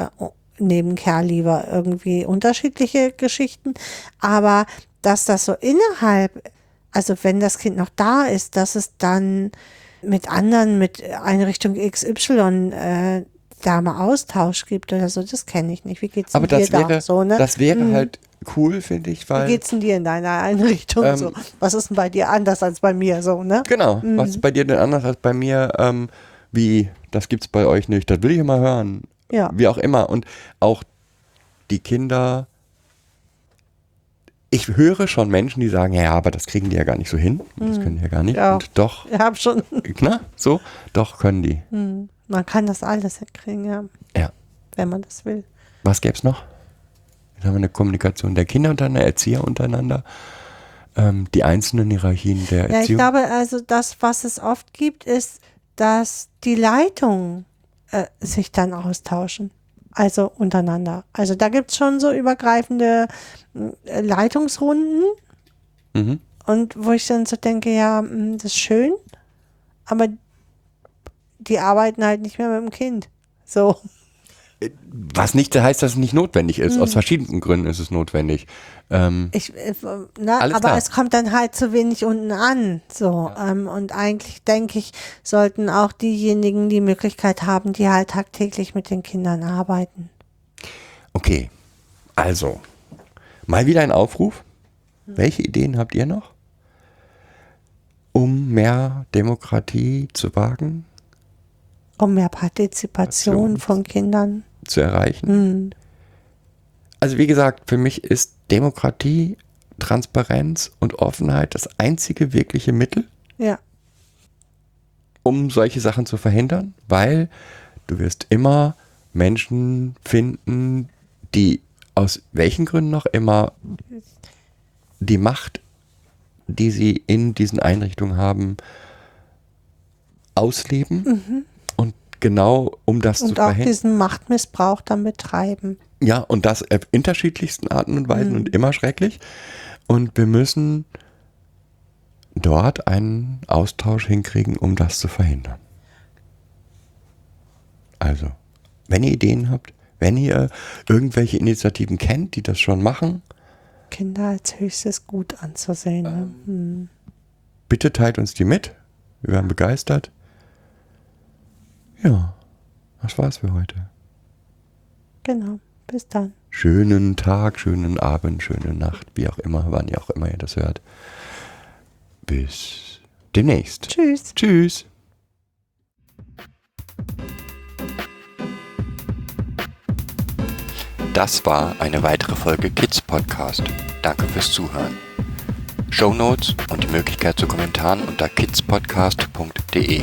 S1: neben Care-Leaver irgendwie unterschiedliche Geschichten. Aber dass das so innerhalb, also wenn das Kind noch da ist, dass es dann mit anderen, mit Einrichtung XY äh, da mal Austausch gibt oder so, das kenne ich nicht. Wie geht's
S2: aber
S1: dir
S2: das
S1: da
S2: wäre,
S1: so, ne?
S2: das wäre
S1: Hm.
S2: halt cool, finde ich,
S1: Wie
S2: weil.
S1: geht's denn dir in deiner Einrichtung
S2: Ähm,
S1: so? Was ist denn bei dir anders als bei mir so, ne?
S2: Genau. Was ist bei dir denn anders als bei mir? Ähm, wie, das gibt's bei euch nicht. Das will ich immer hören.
S1: Ja.
S2: Wie auch immer. Und auch die Kinder. Ich höre schon Menschen, die sagen, ja, aber das kriegen die ja gar nicht so hin. Das können die ja gar nicht.
S1: Mhm. Ja.
S2: Und doch,
S1: Ich habe schon,
S2: na, so, doch können die.
S1: man kann das alles hinkriegen, ja,
S2: Ja.
S1: wenn man das will.
S2: Was gäbe es noch? Haben wir eine Kommunikation der Kinder untereinander, Erzieher untereinander, ähm, die einzelnen Hierarchien der
S1: Ja, ich
S2: Erziehung.
S1: glaube, also das, was es oft gibt, ist, dass die Leitungen äh, sich dann austauschen. Also untereinander. Also da gibt es schon so übergreifende äh, Leitungsrunden
S2: mhm.
S1: und wo ich dann so denke, ja, das ist schön, aber die arbeiten halt nicht mehr mit dem Kind. So.
S2: Was nicht heißt, dass es nicht notwendig ist.
S1: Mhm.
S2: Aus verschiedenen Gründen ist es notwendig. Ähm,
S1: Ich, äh, ne,
S2: Alles
S1: aber
S2: klar.
S1: es kommt dann halt zu wenig unten an. So. Ähm, und eigentlich denke ich, sollten auch diejenigen die Möglichkeit haben, die halt tagtäglich mit den Kindern arbeiten.
S2: okay, also, mal wieder ein Aufruf.
S1: Hm.
S2: Welche Ideen habt ihr noch, um mehr Demokratie zu wagen,
S1: Um mehr
S2: Partizipation.
S1: von Kindern.
S2: Zu erreichen?
S1: Hm.
S2: Also wie gesagt, für mich ist Demokratie, Transparenz und Offenheit das einzige wirkliche Mittel,
S1: Ja.
S2: um solche Sachen zu verhindern, weil du wirst immer Menschen finden, die aus welchen Gründen noch immer die Macht, die sie in diesen Einrichtungen haben, ausleben und genau um das zu
S1: Und auch
S2: verhindern.
S1: diesen Machtmissbrauch dann betreiben.
S2: Ja, und das auf unterschiedlichsten Arten und Weisen
S1: Mhm.
S2: und immer schrecklich. Und wir müssen dort einen Austausch hinkriegen, um das zu verhindern. Also, wenn ihr Ideen habt, wenn ihr irgendwelche Initiativen kennt, die das schon machen,
S1: Kinder als höchstes Gut anzusehen. Ne? Hm.
S2: bitte teilt uns die mit. Wir werden begeistert. Ja, das war's für heute.
S1: Genau. Bis dann.
S2: Schönen Tag, schönen Abend, schöne Nacht, wie auch immer, wann ihr auch immer ihr das hört. Bis demnächst.
S1: Tschüss.
S2: Tschüss. Das war eine weitere Folge Kids Podcast. Danke fürs Zuhören. Shownotes und die Möglichkeit zu Kommentaren unter kidspodcast.de.